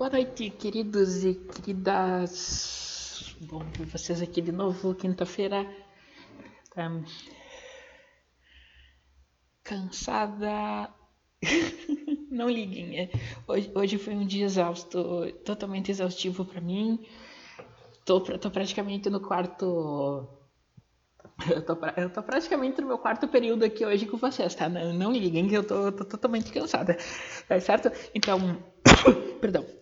Boa noite, queridos e queridas. Bom ver vocês aqui de novo, quinta-feira. Cansada. Não liguem, é. hoje, hoje foi um dia exausto, totalmente exaustivo para mim. Tô, tô praticamente no quarto eu tô, eu tô praticamente no meu quarto período aqui hoje com vocês, tá? Não, não liguem que eu tô, tô totalmente cansada, tá certo? Então, perdão.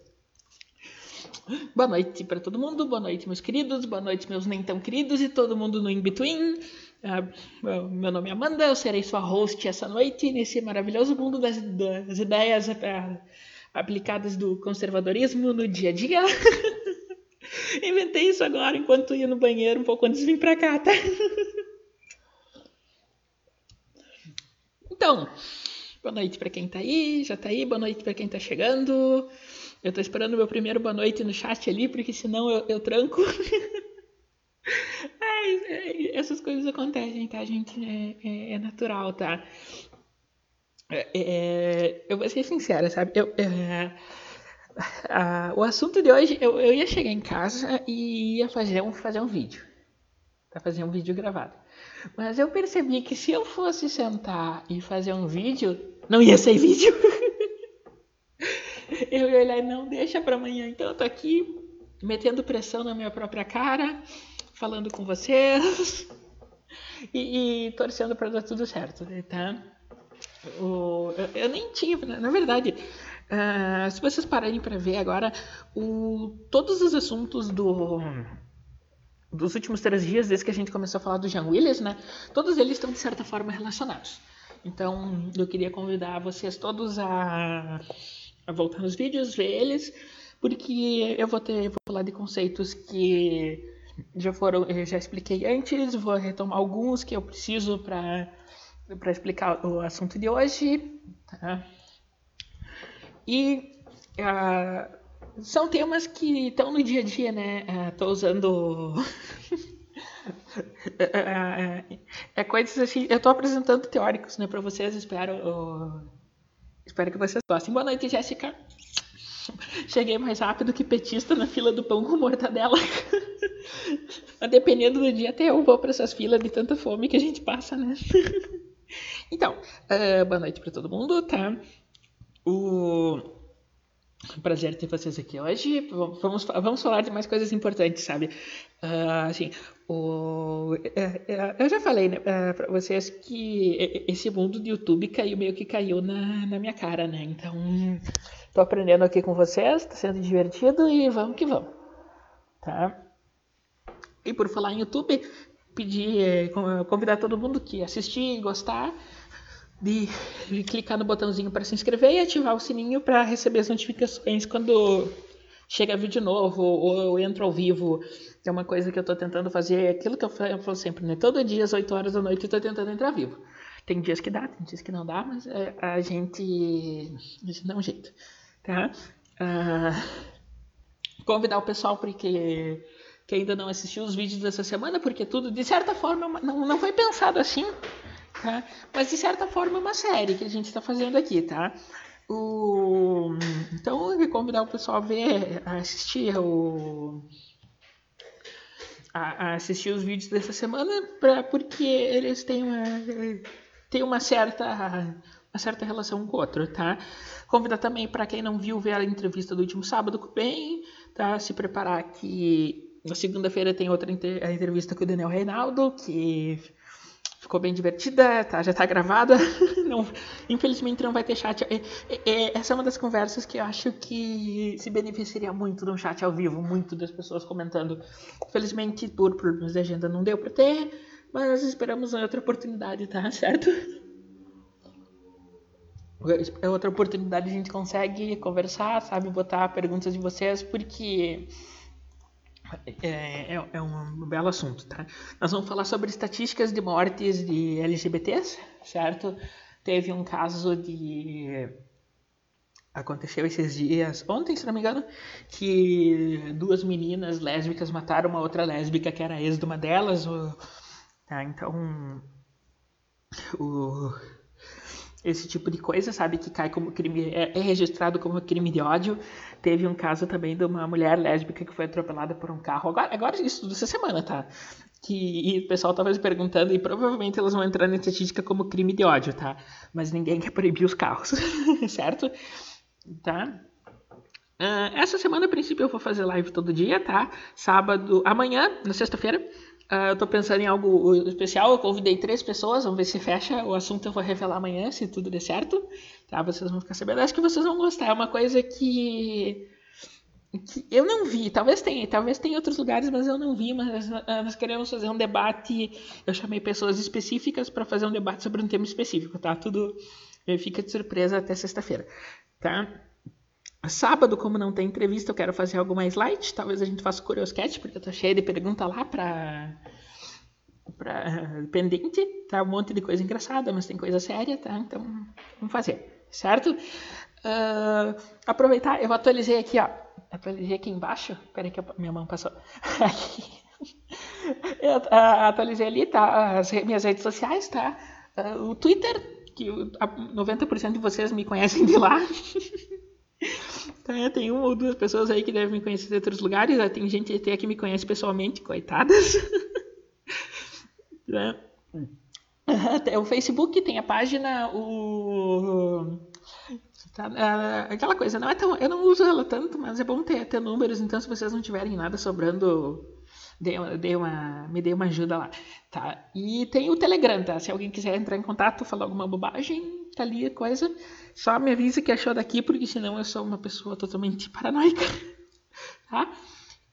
Boa noite para todo mundo, boa noite, meus queridos, boa noite, meus nem tão queridos e todo mundo no in-between. Uh, meu nome é Amanda, eu serei sua host essa noite nesse maravilhoso mundo das, das ideias uh, aplicadas do conservadorismo no dia a dia. Inventei isso agora enquanto ia no banheiro, um pouco antes de vir pra cá, tá? Então, boa noite para quem tá aí, já tá aí, boa noite para quem tá chegando. Eu tô esperando meu primeiro boa noite no chat ali, porque senão eu, eu tranco. é, essas coisas acontecem, tá, gente? É, é, é natural, tá? É, é, eu vou ser sincera, sabe? Eu, é, ah, o assunto de hoje, eu, eu ia chegar em casa e ia fazer um, fazer um vídeo. Pra fazer um vídeo gravado. Mas eu percebi que se eu fosse sentar e fazer um vídeo, não ia ser vídeo. eu ia olhar, não, deixa pra amanhã. Então eu tô aqui metendo pressão na minha própria cara, falando com vocês e, e torcendo para dar tudo certo, tá? O, eu, eu, nem tinha, na verdade, Uh, se vocês pararem para ver agora, o, todos os assuntos do, dos últimos três dias, desde que a gente começou a falar do Jean Willis, né? Todos eles estão de certa forma relacionados. Então, eu queria convidar vocês todos a, voltar nos vídeos, ver eles, porque eu vou ter, vou falar de conceitos que já foram, eu já expliquei antes, vou retomar alguns que eu preciso para para explicar o assunto de hoje, tá? E uh, são temas que estão no dia a dia, né? Estou uh, usando. é, é, coisas assim. Eu estou apresentando teóricos né, para vocês. Espero, espero que vocês gostem. Boa noite, Jéssica. Cheguei mais rápido que petista na fila do pão com mortadela. Dependendo do dia, até eu vou para essas filas de tanta fome que a gente passa, né? então, uh, boa noite para todo mundo, tá? O prazer ter vocês aqui hoje. Vamos, vamos falar de mais coisas importantes, sabe? Uh, assim, o, é, é, eu já falei né, pra vocês que esse mundo do YouTube caiu meio que caiu na, na minha cara, né? Então, tô aprendendo aqui com vocês, tá sendo divertido e vamos que vamos, tá? E por falar em YouTube, pedir, eh, convidar todo mundo que assistir e gostar de, de clicar no botãozinho para se inscrever e ativar o sininho para receber as notificações quando chega vídeo novo ou eu entro ao vivo. É uma coisa que eu estou tentando fazer, é aquilo que eu falo sempre, né? Todo dia às 8 horas da noite eu estou tentando entrar vivo. Tem dias que dá, tem dias que não dá, mas é, a gente, a gente dá um jeito, tá? Uh, convidar o pessoal porque que ainda não assistiu os vídeos dessa semana, porque tudo, de certa forma, não, não foi pensado assim, tá? Mas de certa forma é uma série que a gente está fazendo aqui, tá? O... Então eu convidar o pessoal a ver, a assistir o a, assistir os vídeos dessa semana pra, porque eles têm uma, têm uma certa uma certa relação com o outro, tá? Convidar também para quem não viu ver a entrevista do último sábado com o Ben, tá? Se preparar que na segunda-feira tem outra a entrevista com o Daniel Reinaldo, que ficou bem divertida, tá, já está gravada. Não, infelizmente não vai ter chat. É, é, é, essa é uma das conversas que eu acho que se beneficiaria muito de um chat ao vivo, muito das pessoas comentando. Infelizmente, por problemas de agenda não deu para ter, mas esperamos outra oportunidade, tá certo? É outra oportunidade a gente consegue conversar, sabe, botar perguntas de vocês, porque é, é, é, um belo assunto, tá? Nós vamos falar sobre estatísticas de mortes de LGBTs, certo? Teve um caso de. Aconteceu esses dias, ontem, se não me engano, que duas meninas lésbicas mataram uma outra lésbica que era ex de uma delas. Tá, então. O... esse tipo de coisa, sabe? Que cai como crime, é, é, registrado como crime de ódio. Teve um caso também de uma mulher lésbica que foi atropelada por um carro. Agora, agora isso tudo essa semana, tá? Que e o pessoal tava se perguntando e provavelmente elas vão entrar na estatística como crime de ódio, tá? Mas ninguém quer proibir os carros, certo? Tá? Uh, essa semana, a princípio, eu vou fazer live todo dia, tá? Sábado, amanhã, na sexta-feira, Uh, eu tô pensando em algo especial. Eu convidei três pessoas, vamos ver se fecha. O assunto eu vou revelar amanhã, se tudo der certo. Tá? Vocês vão ficar sabendo. Acho que vocês vão gostar. É uma coisa que, que eu não vi. Talvez tenha, talvez tenha outros lugares, mas eu não vi. Mas uh, nós queremos fazer um debate. Eu chamei pessoas específicas para fazer um debate sobre um tema específico, tá? Tudo fica de surpresa até sexta-feira, tá? Sábado, como não tem entrevista, eu quero fazer algo mais light. Talvez a gente faça Curioscat, porque eu tô cheia de pergunta lá pra, pra pendente. Tá um monte de coisa engraçada, mas tem coisa séria, tá? Então, vamos fazer, certo? Uh, aproveitar, eu atualizei aqui, ó. Atualizei aqui embaixo. Peraí que minha mão passou. Aqui. Eu uh, atualizei ali, tá? As minhas redes sociais, tá? Uh, o Twitter, que 90% de vocês me conhecem de lá. É, tem uma ou duas pessoas aí que devem me conhecer de outros lugares. Né? Tem gente até que me conhece pessoalmente, coitadas. é. Até o Facebook tem a página, o. Tá, é, aquela coisa, não é tão. Eu não uso ela tanto, mas é bom ter, ter números, então se vocês não tiverem nada sobrando, dê, dê uma, me dê uma ajuda lá. Tá? E tem o Telegram, tá? Se alguém quiser entrar em contato, falar alguma bobagem, tá ali a coisa. Só me avisa que achou daqui, porque senão eu sou uma pessoa totalmente paranoica. Tá?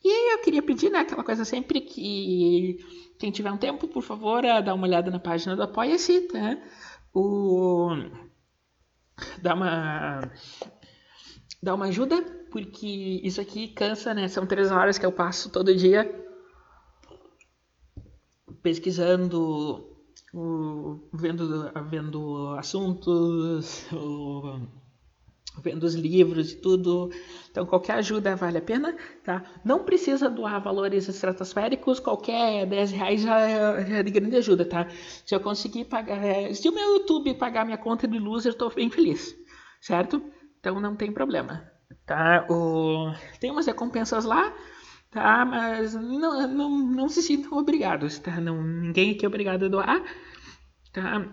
E eu queria pedir, né, aquela coisa sempre que quem tiver um tempo, por favor, dá uma olhada na página do Apoia-se, tá? O... Dá uma... Dá uma ajuda, porque isso aqui cansa, né? São três horas que eu passo todo dia pesquisando vendo, vendo assuntos, vendo os livros e tudo. Então, qualquer ajuda vale a pena, tá? Não precisa doar valores estratosféricos, qualquer 10 reais já é, já é de grande ajuda, tá? Se eu conseguir pagar, é, se o meu YouTube pagar minha conta de luz, eu estou bem feliz, certo? Então, não tem problema, tá? O, tem umas recompensas lá, tá? Mas não, não, não se sintam obrigados, tá? Não, ninguém aqui é obrigado a doar, tá?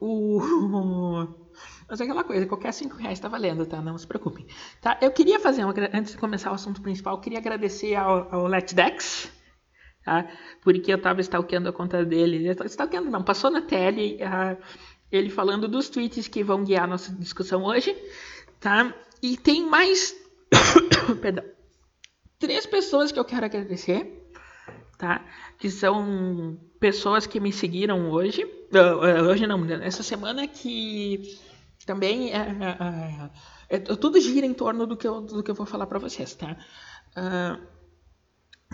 O... Mas é aquela coisa, qualquer 5 reais tá valendo, tá? Não se preocupem. Tá? Eu queria fazer, uma, antes de começar o assunto principal, queria agradecer ao, ao LetDex, tá? Porque eu tava stalkeando a conta dele. Stalkeando não, passou na tele uh, ele falando dos tweets que vão guiar a nossa discussão hoje, tá? E tem mais... Perdão três pessoas que eu quero agradecer, tá? Que são pessoas que me seguiram hoje, uh, hoje não, essa semana que também é, é, é, tudo gira em torno do que eu, do que eu vou falar para vocês, tá? Uh,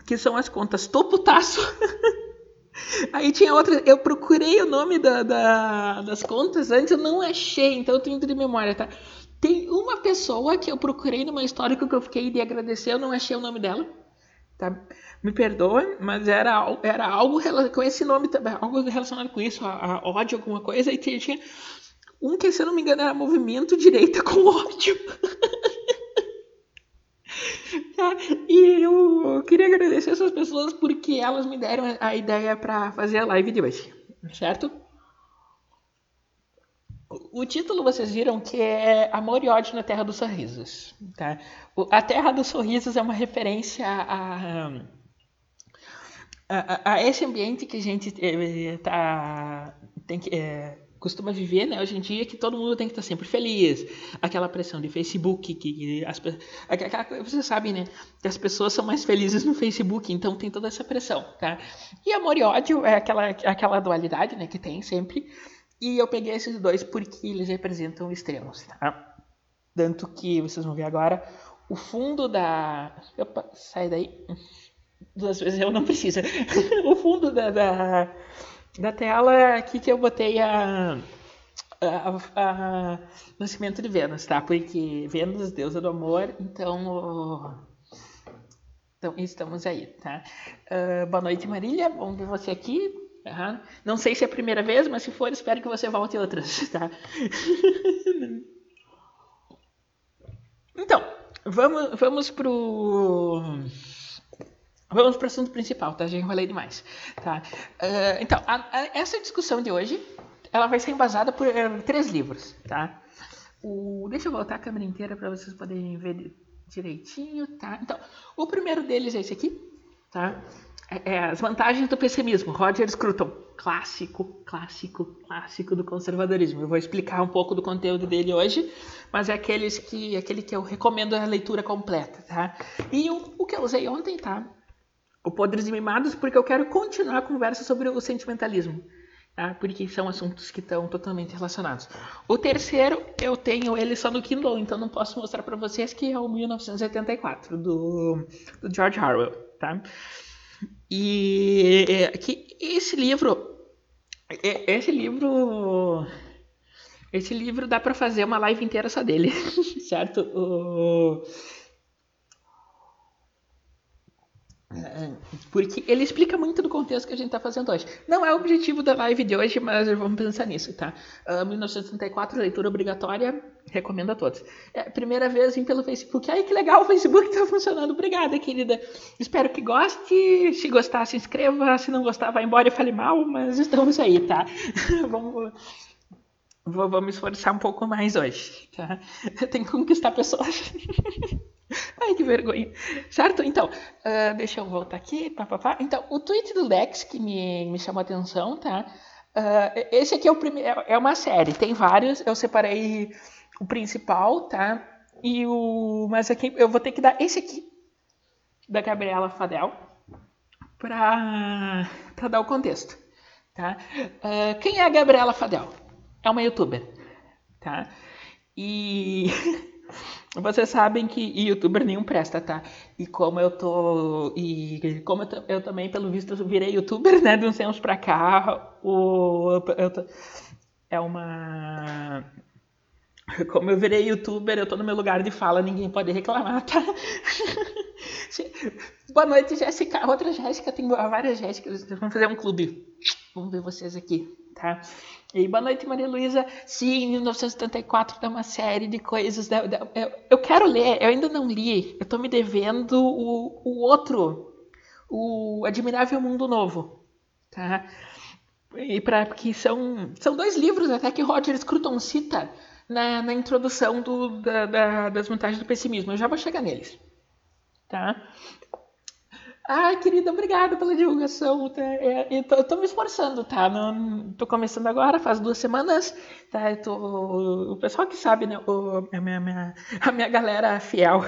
que são as contas Toputaço. Aí tinha outra, eu procurei o nome da, da, das contas antes, eu não achei, então eu tenho de memória, tá? Tem uma pessoa que eu procurei no meu histórico que eu fiquei de agradecer, eu não achei o nome dela. Tá? Me perdoa, mas era, era algo com esse nome também, algo relacionado com isso, a, a ódio, alguma coisa, e tinha um que, se eu não me engano, era movimento direita com ódio. E eu queria agradecer essas pessoas porque elas me deram a ideia para fazer a live de hoje, certo? O título vocês viram que é Amor e Ódio na Terra dos Sorrisos. Tá? A Terra dos Sorrisos é uma referência a, a, a esse ambiente que a gente é, tá, tem que, é, costuma viver né, hoje em dia, que todo mundo tem que estar sempre feliz. Aquela pressão de Facebook, que as, aquela, vocês sabem né, que as pessoas são mais felizes no Facebook, então tem toda essa pressão. Tá? E amor e ódio é aquela, aquela dualidade né, que tem sempre. E eu peguei esses dois porque eles representam extremos, tá? Tanto que vocês vão ver agora o fundo da. Opa, sai daí. Duas vezes eu não preciso. o fundo da, da, da tela aqui que eu botei a. A, a, nascimento de Vênus, tá? Porque Vênus, deusa do amor, então. Então, estamos aí, tá? Uh, boa noite, Marília. Bom ver você aqui. Uhum. Não sei se é a primeira vez, mas se for, espero que você volte outras, tá? então, vamos, vamos pro... Vamos para o assunto principal, tá? Já enrolei demais, tá? Uh, então, a, a, essa discussão de hoje, ela vai ser embasada por uh, três livros, tá? O, deixa eu voltar a câmera inteira para vocês poderem ver direitinho, tá? Então, o primeiro deles é esse aqui, tá? É, é As Vantagens do Pessimismo, Roger Scruton. Clássico, clássico, clássico do conservadorismo. Eu vou explicar um pouco do conteúdo dele hoje, mas é aqueles que, aquele que eu recomendo a leitura completa, tá? E o, o que eu usei ontem, tá? O Podres e Mimados, porque eu quero continuar a conversa sobre o sentimentalismo. Tá? Porque são assuntos que estão totalmente relacionados. O terceiro, eu tenho ele só no Kindle, então não posso mostrar para vocês que é o 1984, do, do George Orwell. Tá? E é, que esse livro, é, esse livro, esse livro dá para fazer uma live inteira só dele, certo? O, porque ele explica muito do contexto que a gente está fazendo hoje. Não é o objetivo da live de hoje, mas vamos pensar nisso, tá? Uh, 1964, leitura obrigatória, recomendo a todos. É, primeira vez vim pelo Facebook. Ai, que legal, o Facebook está funcionando. Obrigada, querida. Espero que goste. Se gostar, se inscreva. Se não gostar, vá embora e fale mal, mas estamos aí, tá? vamos, vou, me esforçar um pouco mais hoje, tá? Tem que conquistar pessoas. Ai, que vergonha. Certo? Então, uh, deixa eu voltar aqui. Pá, pá, pá. Então, o tweet do Lex que me, me chamou a atenção, tá? Uh, esse aqui é o primeiro. É, é uma série, tem vários. Eu separei o principal, tá? E o. Mas aqui eu vou ter que dar esse aqui, da Gabriela Fadel, para dar o contexto. Tá? Uh, quem é a Gabriela Fadel? É uma youtuber. Tá? E. Vocês sabem que youtuber nenhum presta, tá? E como eu tô. E como eu, eu também, pelo visto, virei youtuber, né? De uns tempos pra cá, o, eu tô, é uma. Como eu virei youtuber, eu tô no meu lugar de fala, ninguém pode reclamar, tá? Boa noite, Jéssica. Outra Jéssica, tem várias Jéssicas. Vamos fazer um clube. Vamos ver vocês aqui, tá? E boa noite, Maria Luísa. Sim, 1974 tem uma série de coisas. Eu quero ler, eu ainda não li. Eu tô me devendo o, o outro, o Admirável Mundo Novo, tá? E para que são são dois livros até que Roger Scruton cita na, na introdução do, da, da, das vantagens do pessimismo. Eu já vou chegar neles, tá? Ai, querida, obrigada pela divulgação. Tá? É, eu, tô, eu tô me esforçando, tá? Não, tô começando agora, faz duas semanas. Tá? Eu tô, o pessoal que sabe, né? O, a, minha, minha, a minha galera fiel,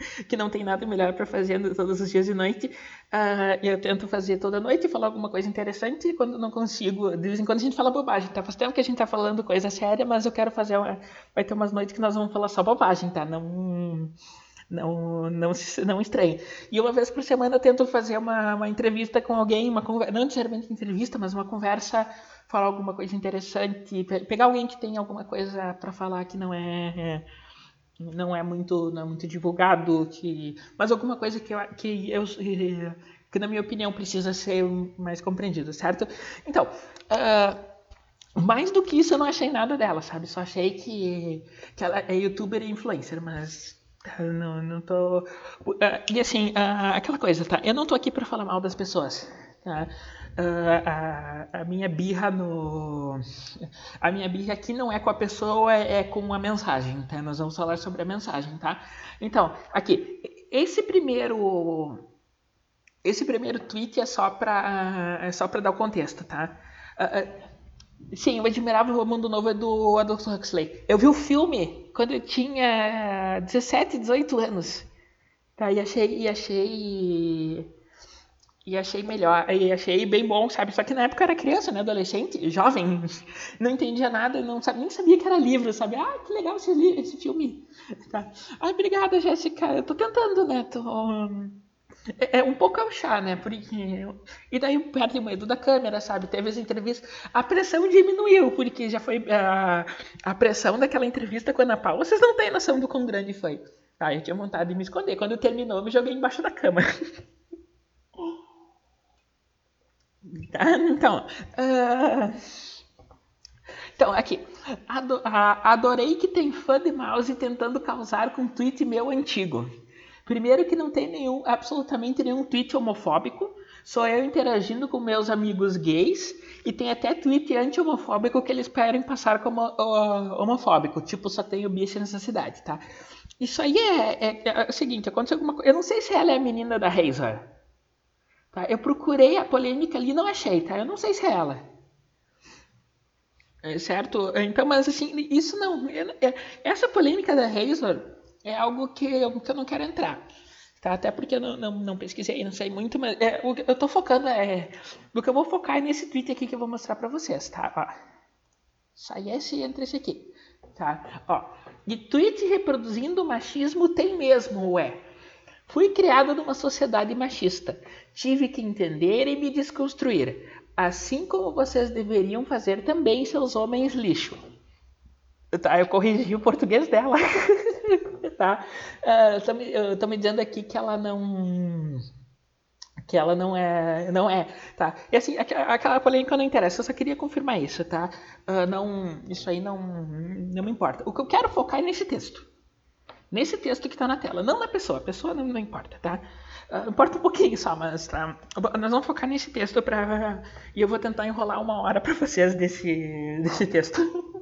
que não tem nada melhor para fazer todos os dias de noite. Uh, eu tento fazer toda noite, falar alguma coisa interessante. Quando não consigo, de vez em quando a gente fala bobagem, tá? Faz tempo que a gente tá falando coisa séria, mas eu quero fazer uma. Vai ter umas noites que nós vamos falar só bobagem, tá? Não não, não, não estranhe. E uma vez por semana eu tento fazer uma, uma entrevista com alguém, uma conversa, não necessariamente entrevista, mas uma conversa, falar alguma coisa interessante, pegar alguém que tem alguma coisa para falar que não é, é, não é muito não é muito divulgado, que, mas alguma coisa que eu, que eu que na minha opinião precisa ser mais compreendido, certo? Então, uh, mais do que isso eu não achei nada dela, sabe? Só achei que, que ela é youtuber e influencer, mas não, não tô. Uh, e assim, uh, aquela coisa, tá? Eu não tô aqui para falar mal das pessoas, tá? A, a, minha birra no. A minha birra aqui não é com a pessoa, é, é com a mensagem, tá? Nós vamos falar sobre a mensagem, tá? Então, aqui, esse primeiro. Esse primeiro tweet é só para é só para dar o contexto, tá? Uh, Sim, o Mundo Novo é do Adolfo Huxley. Eu vi o filme quando eu tinha 17, 18 anos. Tá, e achei, e achei. E achei melhor, e achei bem bom, sabe? Só que na época eu era criança, né? Adolescente, jovem, não entendia nada, não sabia, nem sabia que era livro, sabe? Ah, que legal esse, esse filme. Tá. Ai, obrigada, Jéssica. Eu tô tentando, né? Tô é, é um pouco ao chá, né? Porque... E daí perde o medo da câmera, sabe? Teve as entrevistas. A pressão diminuiu, porque já foi a, a pressão daquela entrevista com a Ana Paula. Vocês não têm noção do quão grande foi. Ah, eu tinha vontade de me esconder. Quando terminou, eu me joguei embaixo da cama. tá. Então, uh... então aqui. Ado adorei que tem fã de mouse tentando causar com um tweet meu antigo. Primeiro que não tem nenhum, absolutamente nenhum tweet homofóbico. Sou eu interagindo com meus amigos gays e tem até tweet anti-homofóbico que eles querem passar como uh, homofóbico. Tipo, só tenho bicho nessa cidade, tá? Isso aí é, é, é, o seguinte, aconteceu alguma coisa. Eu não sei se ela é a menina da Razor. Tá? Eu procurei a polêmica ali não achei, tá? Eu não sei se é ela. É, certo? Então, mas assim, isso não. É, essa polêmica da Razor é algo que eu, que eu não quero entrar. Tá? Até porque eu não, não, não pesquisei, não sei muito, mas é, o eu tô focando é. O que eu vou focar é nesse tweet aqui que eu vou mostrar pra vocês, tá? Ó. Sai esse e entra esse aqui. Tá? Ó. De tweet reproduzindo machismo tem mesmo, ué. Fui criado numa sociedade machista. Tive que entender e me desconstruir. Assim como vocês deveriam fazer também, seus homens lixo. Tá, eu corrigi o português dela. tá? Estão uh, me dizendo aqui que ela não que ela não é, não é, tá? E assim, aquela polêmica não interessa, eu só queria confirmar isso, tá? Uh, não, isso aí não, não me importa. O que eu quero focar é nesse texto, nesse texto que está na tela, não na pessoa, a pessoa não, não importa, tá? Uh, importa um pouquinho só, mas tá? Nós vamos focar nesse texto para e eu vou tentar enrolar uma hora para vocês desse, desse texto.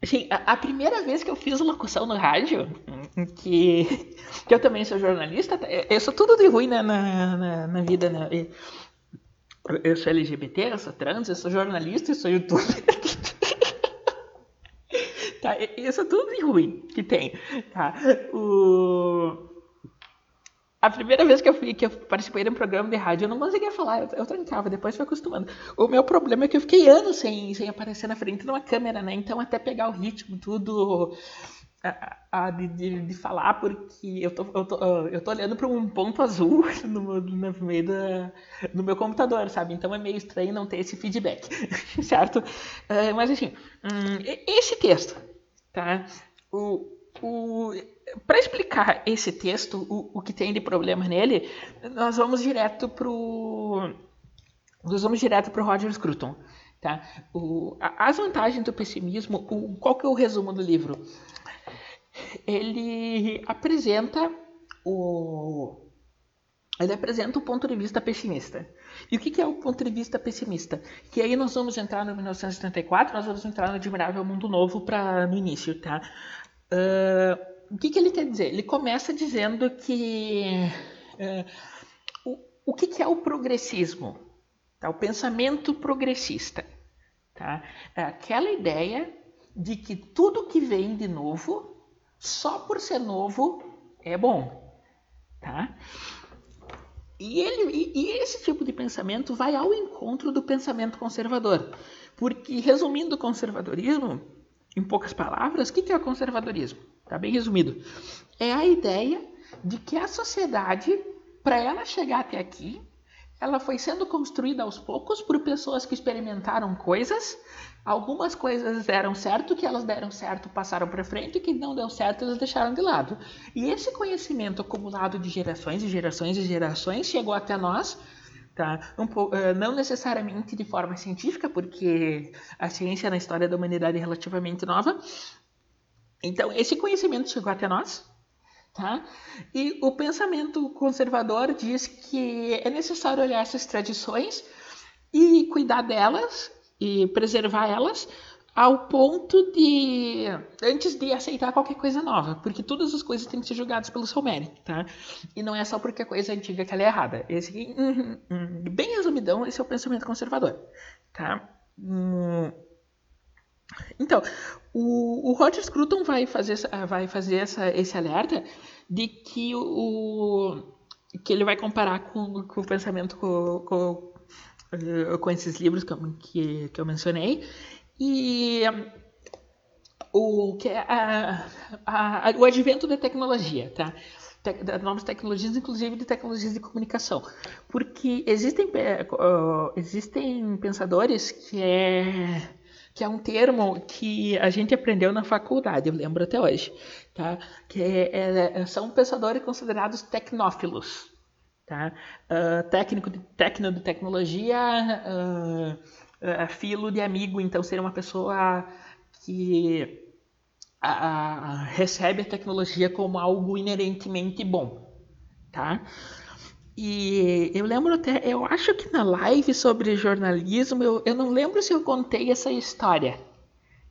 Assim, a, a, primeira vez que eu fiz locução no rádio, que, que eu também sou jornalista, eu sou tudo de ruim né, na, na, na vida, né? Eu sou LGBT, eu sou trans, eu sou jornalista, eu sou youtuber. eu sou tudo ruim que tem. Tá? O... A primeira vez que eu, fui, que eu participei de um programa de rádio, eu não conseguia falar, eu, eu trancava, depois fui acostumando. O meu problema é que eu fiquei anos sem, sem aparecer na frente de uma câmera, né? Então, até pegar o ritmo, tudo. A, a, de, de, de, falar, porque eu tô, eu tô, eu tô olhando para um ponto azul no, no meio da, no meu computador, sabe? Então é meio estranho não ter esse feedback, certo? Uh, mas, assim, hum, esse texto, tá? O, o, para explicar esse texto, o, o que tem de problema nele, nós vamos direto pro nós vamos direto para Roger Scruton. Tá? O, as vantagens do pessimismo, o, qual que é o resumo do livro? Ele apresenta o ele apresenta o ponto de vista pessimista. E o que, é o ponto de vista pessimista? Que aí nós vamos entrar no 1974, nós vamos entrar no Admirável Mundo Novo para no início, tá? Uh, o que, que ele quer dizer? Ele começa dizendo que é, o, o que, que, é o progressismo? Tá? O pensamento progressista. Tá? É aquela ideia de que tudo que vem de novo, só por ser novo, é bom. Tá? E, ele, e, e esse tipo de pensamento vai ao encontro do pensamento conservador. Porque, resumindo o conservadorismo, em poucas palavras, o que é o conservadorismo? Está bem resumido. É a ideia de que a sociedade, para ela chegar até aqui, ela foi sendo construída aos poucos por pessoas que experimentaram coisas. Algumas coisas deram certo, que elas deram certo passaram para frente, e que não deu certo elas deixaram de lado. E esse conhecimento acumulado de gerações e gerações e gerações chegou até nós, tá? Um eh, não necessariamente de forma científica, porque a ciência na história da humanidade é relativamente nova, então, esse conhecimento chegou até nós, tá? E o pensamento conservador diz que é necessário olhar essas tradições e cuidar delas e preservar elas ao ponto de antes de aceitar qualquer coisa nova, porque todas as coisas têm que ser julgadas pelo seu mérito, tá? E não é só porque a coisa é antiga que ela é errada. Esse, hum, hum, bem resumidão, esse é o pensamento conservador, tá? Hum, então, o, o Roger Scruton vai fazer, vai fazer essa, esse alerta de que o, que ele vai comparar com, com o pensamento com, com, eh, com esses livros que, que, que eu mencionei e o que é a, a, o advento da tecnologia, tá? Te, novas tecnologias, inclusive de tecnologias de comunicação, porque existem uh, existem pensadores que é que é um termo que a gente aprendeu na faculdade, eu lembro até hoje, tá? Que é, é, são pensadores considerados tecnófilos, Tá? Uh, técnico de, de tecnologia, uh, uh, filo de amigo, então seria uma pessoa que recebe a tecnologia como algo inerentemente bom. Tá? E eu lembro até, eu acho que na live sobre jornalismo, eu, eu não lembro se eu contei essa história.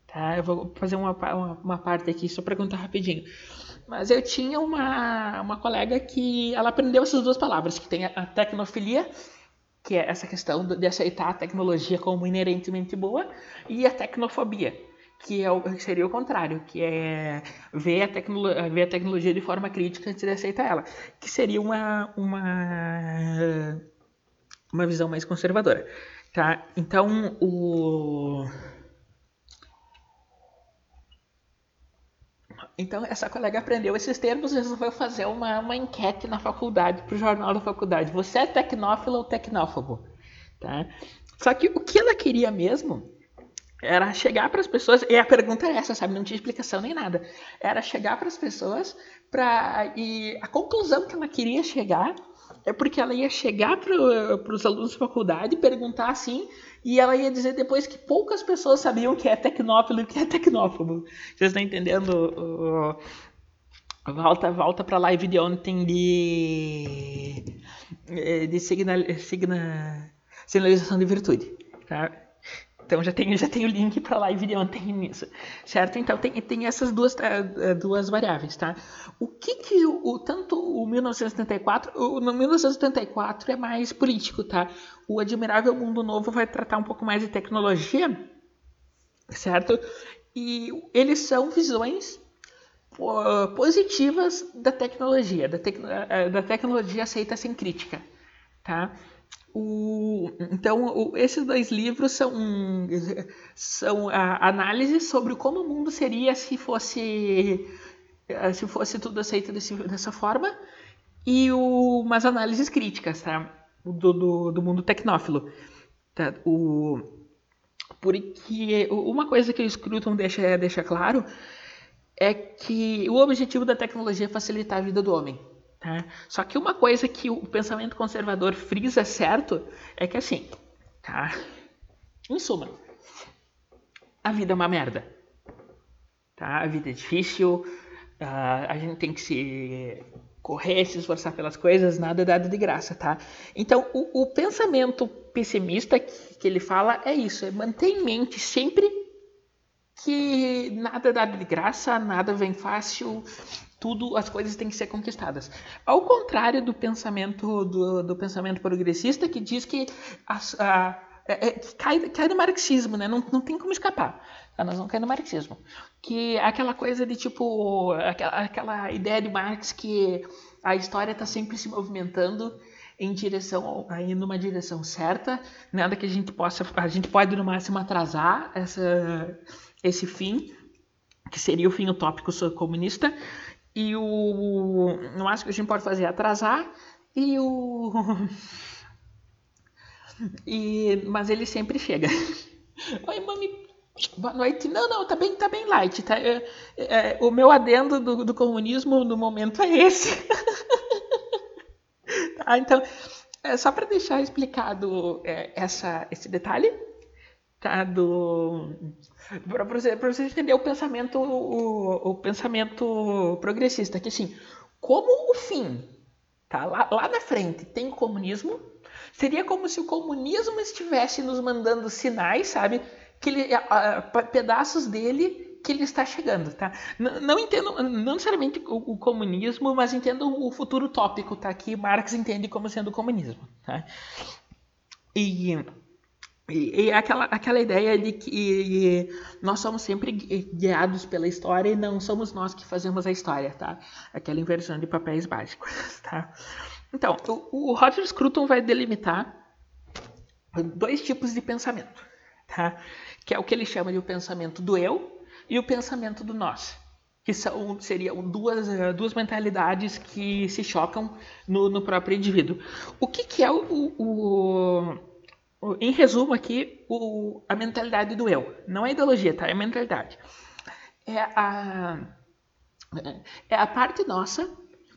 Tá? Eu vou fazer uma, uma, uma parte aqui só para contar rapidinho. Mas eu tinha uma, uma colega que ela aprendeu essas duas palavras, que tem a, a tecnofilia, que é essa questão de aceitar a tecnologia como inerentemente boa, e a tecnofobia, que, é o, seria o contrário, que é ver a, ver a tecnologia de forma crítica antes de aceitar ela, que seria uma, uma, uma visão mais conservadora. Tá? Então, o Então, essa colega aprendeu esses termos e resolveu fazer uma, uma enquete na faculdade, para o jornal da faculdade. Você é tecnófilo ou tecnófobo? Tá? Só que o que ela queria mesmo era chegar para as pessoas, e a pergunta é essa, sabe? Não tinha explicação nem nada. Era chegar para as pessoas para. E a conclusão que ela queria chegar é porque ela ia chegar para os alunos da faculdade perguntar assim e ela ia dizer depois que poucas pessoas sabiam que é tecnófilo e que é tecnófobo. Vocês estão entendendo? volta volta para a live de ontem de, de signal, signal, sinalização de virtude. Tá? Então já tenho já tenho o link para a live de ontem nisso, certo? Então tem, tem essas duas, uh, duas variáveis, tá? O que que o, o tanto o 1974, o, no 1974 é mais político, tá? O Admirável Mundo Novo vai tratar um pouco mais de tecnologia, certo? E eles são visões positivas da tecnologia, da, tec eh, da tecnologia aceita sem crítica, tá? O, então, o, esses dois livros são, são análises sobre como o mundo seria se fosse, se fosse tudo aceito desse, dessa forma e o, umas análises críticas tá? do, do, do mundo tecnófilo. Tá? O, porque uma coisa que o Scruton deixa, deixa claro é que o objetivo da tecnologia é facilitar a vida do homem. Tá? Só que uma coisa que o pensamento conservador frisa certo é que assim, tá? Em suma, a vida é uma merda. Tá? A vida é difícil, uh, a gente tem que se correr, se esforçar pelas coisas, nada é dado de graça, tá? Então, o, o pensamento pessimista que, que, ele fala é isso, é manter em mente sempre que nada é dado de graça, nada vem fácil, tudo as coisas têm que ser conquistadas. Ao contrário do pensamento do, do pensamento progressista que diz que as, a, é, é, cai, cai no marxismo, né? Não, não tem como escapar. Tá? Nós vamos cair no marxismo. Que aquela coisa de tipo. Aquela, aquela ideia de Marx que a história está sempre se movimentando em direção aí numa direção certa nada que a gente possa a gente pode no máximo atrasar essa esse fim que seria o fim utópico comunista e o. No máximo que a gente pode fazer atrasar. E o. E, mas ele sempre chega. Oi, mami. Boa noite. Não, não, tá bem, tá bem light. Tá? É, é, o meu adendo do, do, comunismo no momento é esse. tá, então, é, só para deixar explicado é, essa, esse detalhe, tá? Do para você, você entender o pensamento o, o, pensamento progressista que assim como o fim tá lá, lá na frente tem o comunismo seria como se o comunismo estivesse nos mandando sinais sabe que ele, a, a, pedaços dele que ele está chegando, tá? Não, não entendo, não necessariamente o, o, comunismo, mas entendo o futuro utópico, tá? Que Marx entende como sendo o comunismo, tá? E e, e aquela, aquela ideia de que nós somos sempre guiados pela história e não somos nós que fazemos a história, tá? Aquela inversão de papéis básicos, tá? Então, o, o Roger Scruton vai delimitar dois tipos de pensamento, tá? Que é o que ele chama de o pensamento do eu e o pensamento do nós, que são seriam duas, duas mentalidades que se chocam no, no próprio indivíduo. O que, que é o, o em resumo aqui, o, a mentalidade do eu. Não é ideologia, tá? É mentalidade. É a, é a parte nossa,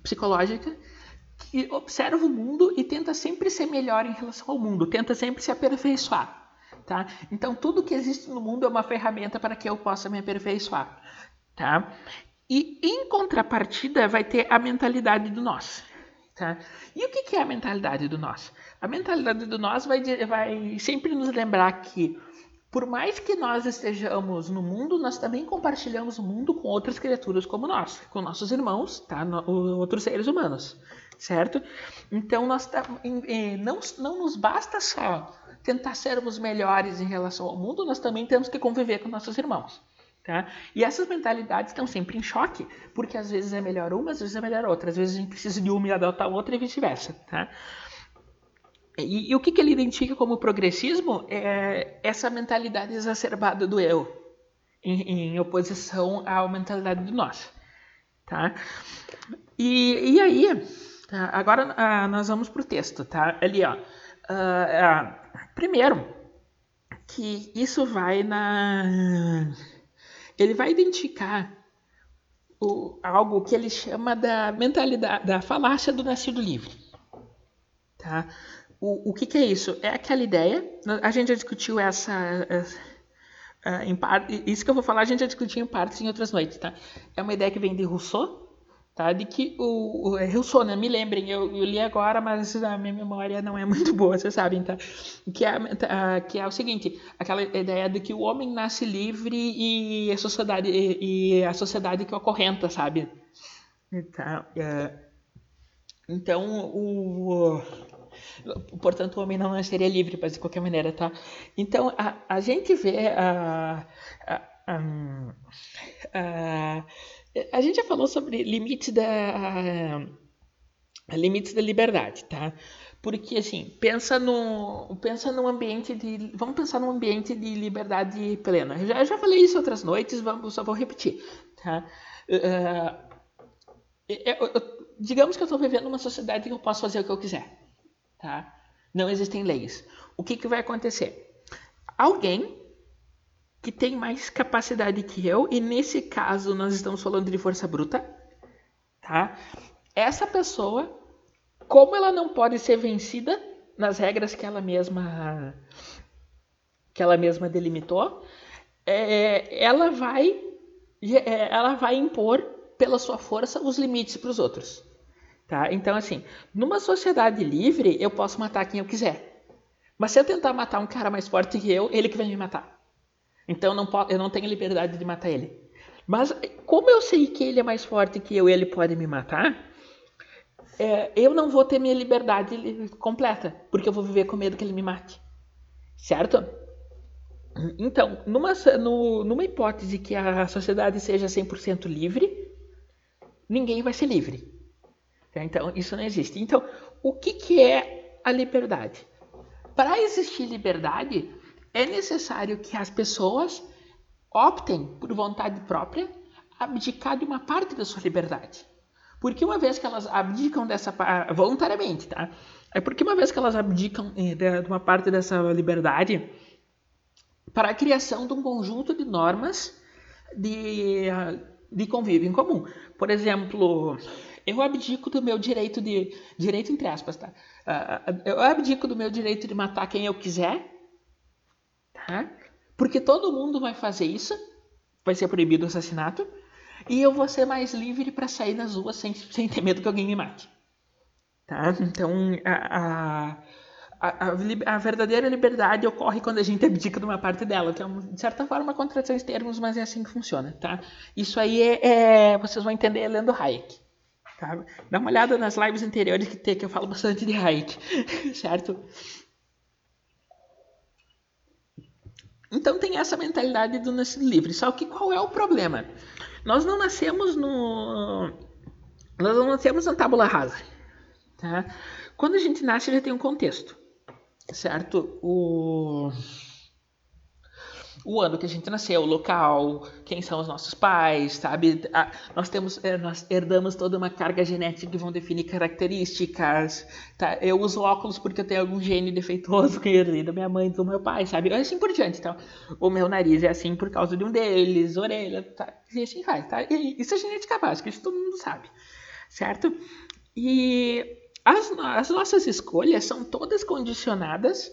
psicológica, que observa o mundo e tenta sempre ser melhor em relação ao mundo, tenta sempre se aperfeiçoar. Tá? Então, tudo que existe no mundo é uma ferramenta para que eu possa me aperfeiçoar. Tá? E, em contrapartida, vai ter a mentalidade do nós. Tá? E o que é a mentalidade do nós? A mentalidade do nós vai, vai sempre nos lembrar que, por mais que nós estejamos no mundo, nós também compartilhamos o mundo com outras criaturas como nós, com nossos irmãos, tá? No, outros seres humanos, certo? Então, nós não, não nos basta só tentar sermos melhores em relação ao mundo, nós também temos que conviver com nossos irmãos. Tá? E essas mentalidades estão sempre em choque, porque às vezes é melhor uma, às vezes é melhor outra, às vezes a gente precisa de uma e adotar outra e vice-versa. Tá? E, e, o que, que ele identifica como progressismo é essa mentalidade exacerbada do eu, em, em oposição à mentalidade do nós. Tá? E, e aí, tá? agora uh, nós vamos para o texto. Tá? Ali, ó. Uh, uh, primeiro, que isso vai na ele vai identificar o, algo que ele chama da mentalidade, da falácia do nascido livre. Tá? O, o que, que é isso? É aquela ideia, a gente já discutiu essa, essa em parte, isso que eu vou falar a gente já discutiu em partes em outras noites, tá? É uma ideia que vem de Rousseau, tá? De que o, o é Rousseau, né? Me lembrem, eu, eu, li agora, mas a minha memória não é muito boa, vocês sabem, tá? Que é, tá, que é o seguinte, aquela ideia de que o homem nasce livre e a sociedade e, e a sociedade que o acorrenta, sabe? Tá, é, então o portanto o homem não nasceria livre, mas de qualquer maneira, tá? Então a, a gente vê a, a, a, a a gente já falou sobre limites da limites da liberdade, tá? Porque assim, pensa no pensa num ambiente de vamos pensar num ambiente de liberdade plena. Já, já falei isso outras noites, vamos só vou repetir, tá? Uh, eu, eu, digamos que eu estou vivendo numa sociedade que eu posso fazer o que eu quiser, tá? Não existem leis. O que, que vai acontecer? Alguém que tem mais capacidade que eu, e nesse caso nós estamos falando de força bruta, tá? Essa pessoa, como ela não pode ser vencida nas regras que ela mesma que ela mesma delimitou, é, ela vai é, ela vai impor pela sua força os limites para os outros, tá? Então assim, numa sociedade livre eu posso matar quem eu quiser, mas se eu tentar matar um cara mais forte que eu, ele que vai me matar. Então não, posso, eu não tenho liberdade de matar ele. Mas como eu sei que ele é mais forte que eu ele pode me matar, é, eu não vou ter minha liberdade completa, porque eu vou viver com medo que ele me mate. Certo? Então, numa, no, numa hipótese que a sociedade seja 100% livre, ninguém vai ser livre. Então, isso não existe. Então, o que, que é a liberdade? Para existir liberdade, é necessário que as pessoas optem por vontade própria abdicar de uma parte da sua liberdade. Porque uma vez que elas abdicam dessa voluntariamente, tá? É porque uma vez que elas abdicam eh, de uma parte dessa liberdade para a criação de um conjunto de normas de, de convívio em comum. Por exemplo, eu abdico do meu direito de direito entre aspas, tá? Ah, ah, eu abdico do meu direito de matar quem eu quiser Tá? Porque todo mundo vai fazer isso, vai ser proibido o assassinato, e eu vou ser mais livre para sair nas ruas sem, sem ter medo que alguém me mate. Tá? Então, a, a, a, a, verdadeira liberdade ocorre quando a gente abdica de uma parte dela, que é, de certa forma, uma contradição de termos, mas é assim que funciona. Tá? Isso aí é, é vocês vão entender lendo Hayek. Tá? Dá uma olhada nas lives anteriores que tem, que eu falo bastante de Hayek, certo? Então tem essa mentalidade do nascido livre. Só que qual é o problema? Nós não nascemos no. Nós não nascemos na tábula rasa. Tá? Quando a gente nasce, já tem um contexto. Certo? O o ano que a gente nasceu, o local, quem são os nossos pais, sabe? nós temos, é, nós herdamos toda uma carga genética que vão definir características, tá? Eu uso óculos porque eu tenho algum gene defeituoso que herdei da minha mãe e do meu pai, sabe? Assim por diante, então. O meu nariz é assim por causa de um deles, orelha, tá? E assim vai, tá? E isso é genética básica, isso todo mundo sabe, certo? E as, as nossas escolhas são todas condicionadas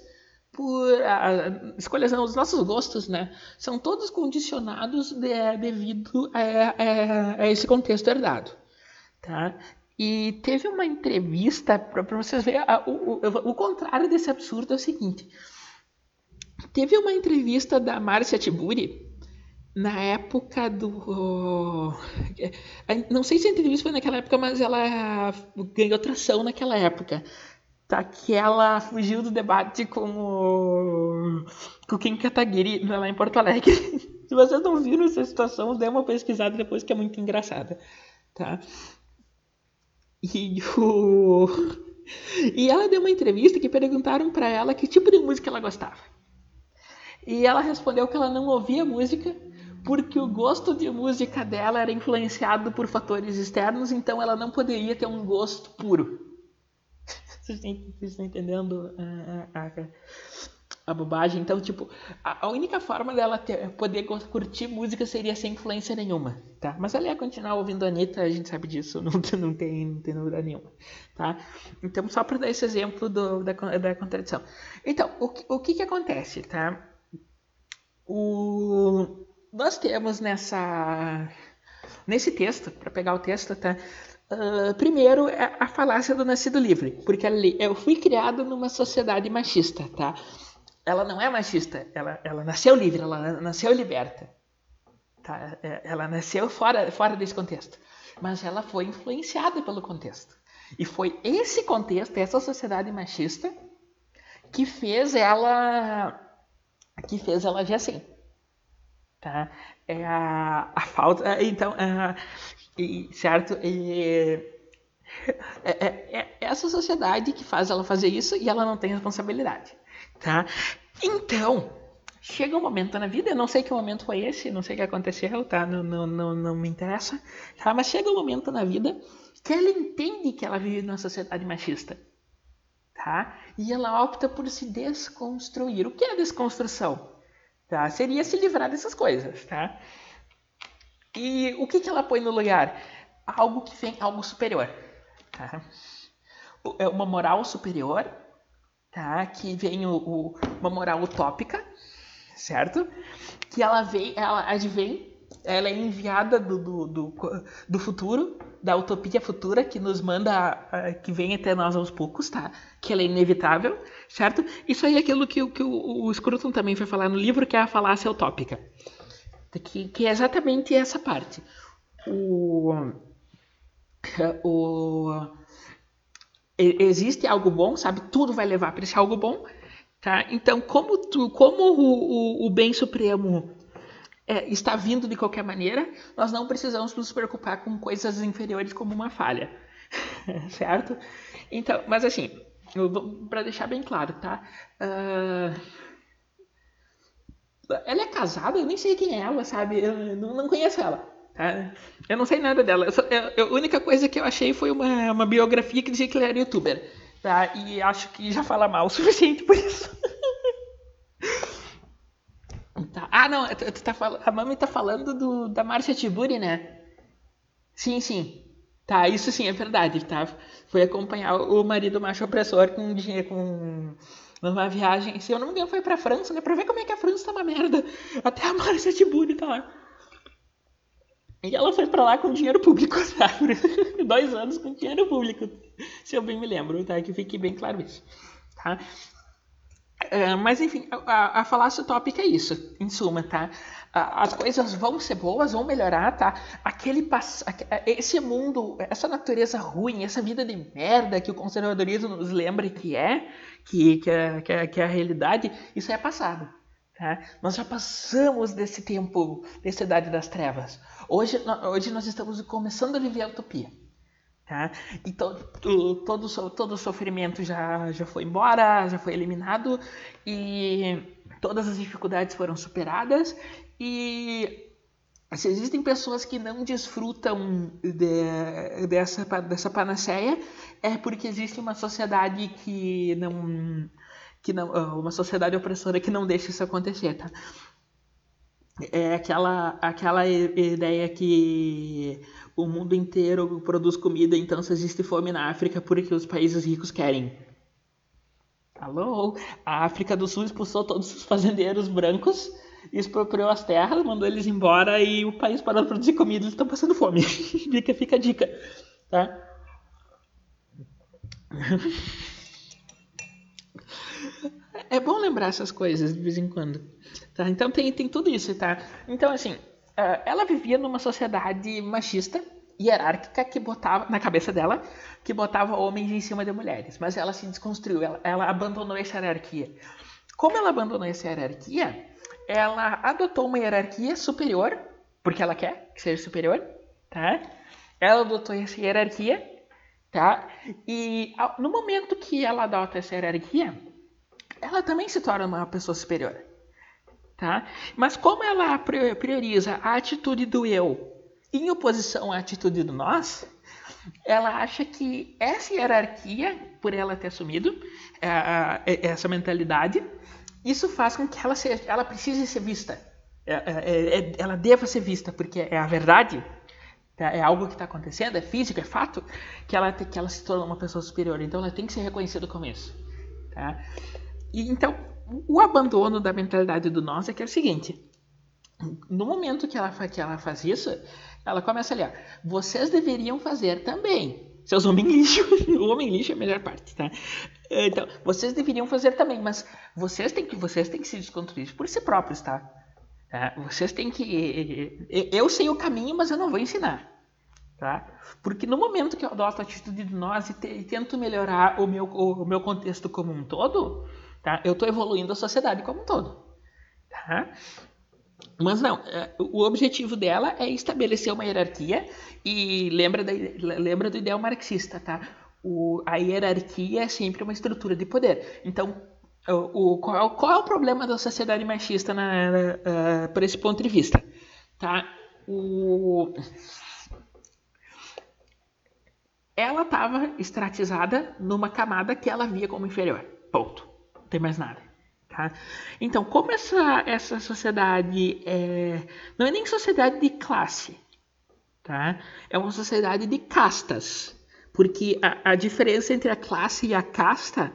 por uh, escolhas os nossos gostos, né, são todos condicionados de, devido a, a, a, esse contexto herdado, tá? E teve uma entrevista para vocês verem o, o, o contrário desse absurdo é o seguinte: teve uma entrevista da Márcia Tiburi na época do. Não sei se a entrevista foi naquela época, mas ela ganhou tração naquela época. Tá, que ela fugiu do debate com o, com o Kim Kataguiri lá em Porto Alegre. se vocês não viram essa situação, dê uma pesquisada depois que é muito engraçada. Tá? E o. E ela deu uma entrevista que perguntaram para ela que tipo de música ela gostava. E ela respondeu que ela não ouvia música porque o gosto de música dela era influenciado por fatores externos, então ela não poderia ter um gosto puro. Vocês estão entendendo a, a, a, bobagem? Então, tipo, a, a única forma dela ter, poder curtir música seria sem influência nenhuma, tá? Mas ela ia continuar ouvindo a Anitta, a gente sabe disso, não, não, tem, não tem dúvida nenhuma, tá? Então, só para dar esse exemplo do, da, da contradição. Então, o, o que que acontece, tá? O nós temos nessa nesse texto, para pegar o texto, tá? Uh, primeiro, é a falácia do nascido livre, porque eu fui criado numa sociedade machista, tá? Ela não é machista, ela, ela nasceu livre, ela nasceu liberta, tá? É, ela nasceu fora, fora desse contexto, mas ela foi influenciada pelo contexto. E foi esse contexto, essa sociedade machista, que fez ela que fez ela agir assim tá? É a, a falta, então, é, certo? E, é, é, é, essa sociedade que faz ela fazer isso e ela não tem responsabilidade, tá? Então, chega um momento na vida, eu não sei que momento foi esse, não sei o que aconteceu, tá? Não, não, não, não me interessa, tá? Mas chega um momento na vida que ela entende que ela vive numa sociedade machista, tá? E ela opta por se desconstruir. O que é desconstrução? Tá? Seria se livrar dessas coisas, tá? E o que, que ela põe no lugar? Algo que vem, algo superior, tá? É uma moral superior, tá? Que vem o, o, uma moral utópica, certo? Que ela vem, ela advém, ela é enviada do, do, do, do futuro, da utopia futura que nos manda, que vem até nós aos poucos, tá? Que ela é inevitável, certo? Isso aí é aquilo que, que o, o Scruton também foi falar no livro, que é a falácia utópica. Que, que é exatamente essa parte. O, o, existe algo bom, sabe? Tudo vai levar para esse algo bom, tá? Então, como, tu, como o, o, o bem supremo é, está vindo de qualquer maneira, nós não precisamos nos preocupar com coisas inferiores como uma falha, certo? Então, mas assim, para deixar bem claro, tá? Uh, ela é casada, eu nem sei quem é ela, sabe? Eu não, não conheço ela. Tá? Eu não sei nada dela. Só, eu, a única coisa que eu achei foi uma, uma biografia que dizia que ele era youtuber. Tá? E acho que já fala mal o suficiente por isso. Tá. Ah, não, tu, tu tá fal... a Mami tá falando do, da Márcia Tiburi, né? Sim, sim. Tá, isso sim é verdade, tá? Foi acompanhar o marido macho opressor com dinheiro, com uma viagem. Se eu não me engano, foi pra França, né? Pra ver como é que a França tá uma merda. Até a Márcia Tiburi tá lá. E ela foi pra lá com dinheiro público, sabe? Dois anos com dinheiro público, se eu bem me lembro, tá? Que fique bem claro isso, tá? É, mas enfim, a, a falácia utópica é isso, em suma, tá? As coisas vão ser boas, vão melhorar, tá? Aquele esse mundo, essa natureza ruim, essa vida de merda que o conservadorismo nos lembra que é, que, que, é, que, é, que é a realidade, isso é passado. Tá? Nós já passamos desse tempo, dessa idade das trevas. Hoje, hoje nós estamos começando a viver a utopia. Tá? E todo, todo, todo o sofrimento já, já foi embora, já foi eliminado e todas as dificuldades foram superadas e se existem pessoas que não desfrutam de, dessa, dessa panaceia é porque existe uma sociedade que não que não uma sociedade opressora que não deixa isso acontecer tá é aquela aquela ideia que o mundo inteiro produz comida, então se existe fome na África porque os países ricos querem. Alô? A África do Sul expulsou todos os fazendeiros brancos, expropriou as terras, mandou eles embora e o país parou de produzir comida, eles estão passando fome. fica, fica a dica, tá? É bom lembrar essas coisas de vez em quando. Tá? Então tem, tem tudo isso, tá? Então, assim, ela vivia numa sociedade machista, hierárquica, que botava, na cabeça dela, que botava homens em cima de mulheres. Mas ela se desconstruiu, ela, ela abandonou essa hierarquia. Como ela abandonou essa hierarquia, ela adotou uma hierarquia superior, porque ela quer que seja superior, tá? Ela adotou essa hierarquia, tá? E no momento que ela adota essa hierarquia, ela também se torna uma pessoa superior. Tá? Mas como ela prioriza a atitude do eu em oposição à atitude do nós, ela acha que essa hierarquia, por ela ter assumido é, é, essa mentalidade, isso faz com que ela, seja, ela precise ser vista. É, é, é ela deva ser vista, porque é a verdade, tá? é algo que está acontecendo, é físico, é fato, que ela, que ela se torna uma pessoa superior. Então ela tem que ser reconhecida como isso. Tá? E então, o abandono da mentalidade do nós é que é o seguinte: no momento que ela, que ela faz isso, ela começa ali, ó, vocês deveriam fazer também. Seus homens lixo, o homem lixo é a melhor parte, tá? Então, vocês deveriam fazer também, mas vocês têm que, vocês têm que se desconstruir por si próprios, tá? tá? Vocês têm que. Eu sei o caminho, mas eu não vou ensinar. Tá? Porque no momento que eu adoto a atitude de nós e, te, e tento melhorar o meu, o, o meu contexto como um todo, Tá? Eu estou evoluindo a sociedade como um todo. Tá? Mas não, é, o objetivo dela é estabelecer uma hierarquia e lembra, da, lembra do ideal marxista, tá? O, a hierarquia é sempre uma estrutura de poder. Então, o, o qual, qual, é o problema da sociedade machista na, na, uh, por esse ponto de vista? Tá? O, ela estava estratizada numa camada que ela via como inferior. Ponto tem mais nada. Tá? Então, como essa, essa sociedade é, não é nem sociedade de classe, tá? é uma sociedade de castas. Porque a, a diferença entre a classe e a casta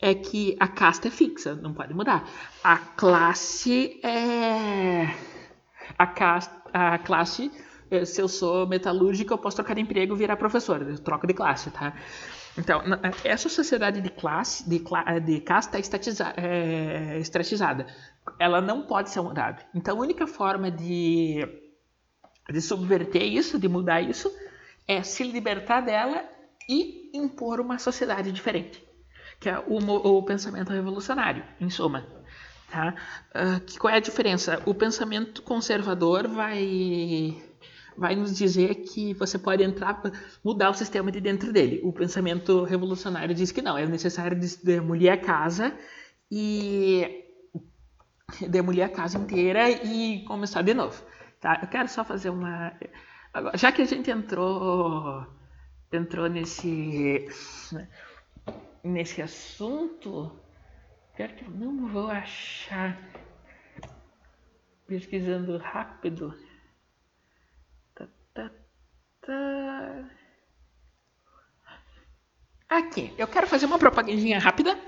é que a casta é fixa, não pode mudar. A classe é. A, casta, a classe, se eu sou metalúrgico, eu posso trocar de emprego e virar professor. Eu troco de classe, tá? Então, essa sociedade de classe, de, de casta é, é estatizada. Ela não pode ser mudada. Então, a única forma de, de subverter isso, de mudar isso, é se libertar dela e impor uma sociedade diferente. Que é o, o pensamento revolucionário, em suma. Tá? Uh, qual é a diferença? O pensamento conservador vai vai nos dizer que você pode entrar, mudar o sistema de dentro dele. O pensamento revolucionário diz que não, é necessário demolir a casa e demolir a casa inteira e começar de novo. Tá? Eu quero só fazer uma. Já que a gente entrou, entrou nesse, nesse assunto, que eu não vou achar pesquisando rápido. Aqui, eu quero fazer uma propagandinha rápida,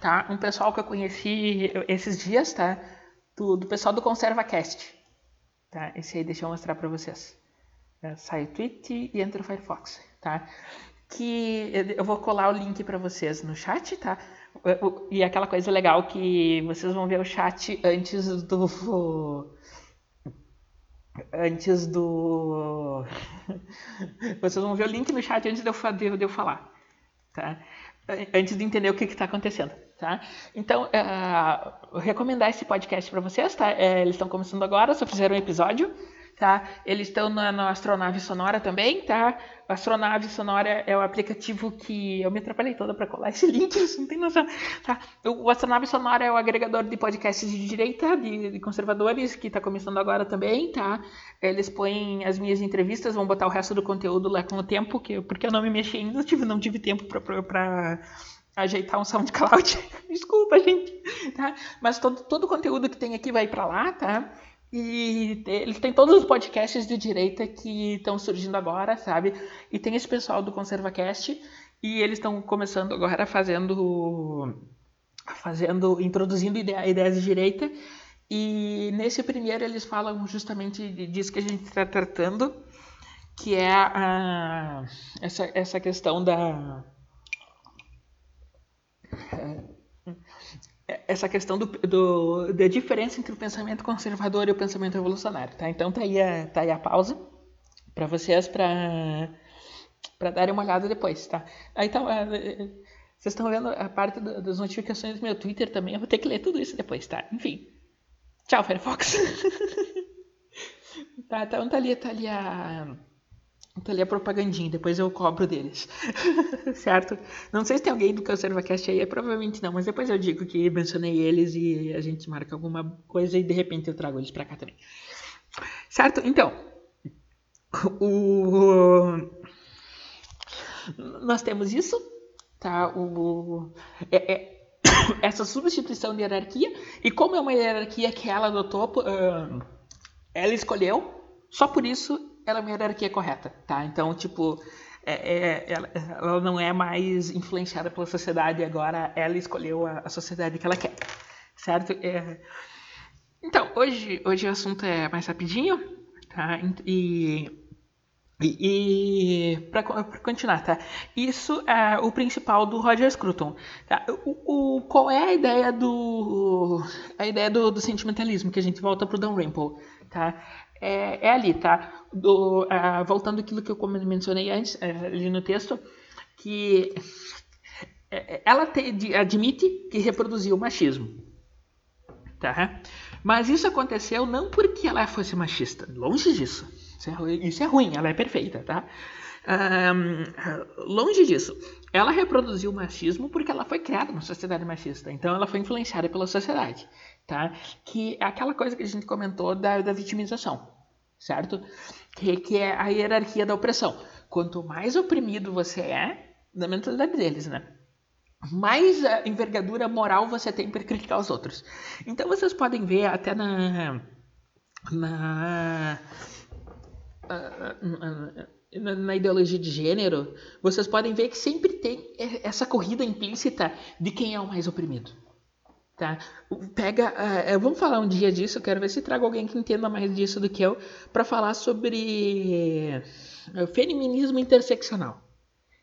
tá? Um pessoal que eu conheci esses dias, tá? Do, do pessoal do ConservaCast. Tá? Esse aí deixa eu mostrar para vocês. É, sai o tweet e entra o Firefox, tá? Que eu vou colar o link para vocês no chat, tá? E aquela coisa legal que vocês vão ver o chat antes do antes do. Vocês vão ver o link no chat antes de eu, de eu falar. Tá? Antes de entender o que está acontecendo. Tá? Então, uh, recomendar esse podcast para vocês. Tá? É, eles estão começando agora, só fizeram um episódio tá? Eles estão na, na, Astronave Sonora também, tá? A Astronave Sonora é o aplicativo que eu me atrapalhei toda para colar esse link, você não tem noção, tá? O Astronave Sonora é o agregador de podcasts de direita, de, de conservadores, que está começando agora também, tá? Eles põem as minhas entrevistas, vão botar o resto do conteúdo lá com o tempo, que, porque eu não me mexi ainda, tive, não tive tempo para ajeitar um SoundCloud. Desculpa, gente, tá? Mas todo, todo o conteúdo que tem aqui vai para lá, tá? E eles têm todos os podcasts de direita que estão surgindo agora, sabe? E tem esse pessoal do ConservaCast e eles estão começando agora fazendo fazendo introduzindo ideias de direita e nesse primeiro eles falam justamente disso que a gente está tratando, que é a, essa, essa questão da essa questão do, do, da diferença entre o pensamento conservador e o pensamento revolucionário, tá? Então tá aí a, tá aí a pausa para vocês para para darem uma olhada depois, tá? Aí então, vocês estão vendo a parte das notificações do meu Twitter também, eu vou ter que ler tudo isso depois, tá? Enfim. Tchau, Firefox. tá, então tá ali, tá ali a Tá ali a propagandinha, depois eu cobro deles. certo? Não sei se tem alguém do ConservaCast aí, provavelmente não, mas depois eu digo que mencionei eles e a gente marca alguma coisa e de repente eu trago eles pra cá também. Certo? Então, o... nós temos isso, tá? O... É, é... essa substituição de hierarquia, e como é uma hierarquia que ela adotou, ela escolheu, só por isso ela é uma hierarquia correta, tá? Então, tipo, é, é, ela, ela, não é mais influenciada pela sociedade, agora ela escolheu a, a sociedade que ela quer, certo? É, então, hoje, hoje o assunto é mais rapidinho, tá? E, e, e para continuar, tá? Isso é o principal do Roger Scruton. Tá? O, o, qual é a ideia do a ideia do, do sentimentalismo que a gente volta pro Dan Rimple, tá? é, é ali, tá? Do, uh, voltando àquilo que eu mencionei antes, uh, ali no texto, que é, ela te, admite que reproduziu o machismo, tá? Mas isso aconteceu não porque ela fosse machista, longe disso. Isso é, isso é ruim, ela é perfeita, tá? Um, longe disso. Ela reproduziu o machismo porque ela foi criada numa sociedade machista. Então ela foi influenciada pela sociedade, tá? Que é aquela coisa que a gente comentou da, da vitimização certo? Que, que é a hierarquia da opressão. Quanto mais oprimido você é, na mentalidade deles, né? mais envergadura moral você tem para criticar os outros. Então vocês podem ver até na na, na, na ideologia de gênero, vocês podem ver que sempre tem essa corrida implícita de quem é o mais oprimido. Tá? Pega, uh, vamos falar um dia disso. Eu quero ver se trago alguém que entenda mais disso do que eu para falar sobre uh, feminismo interseccional,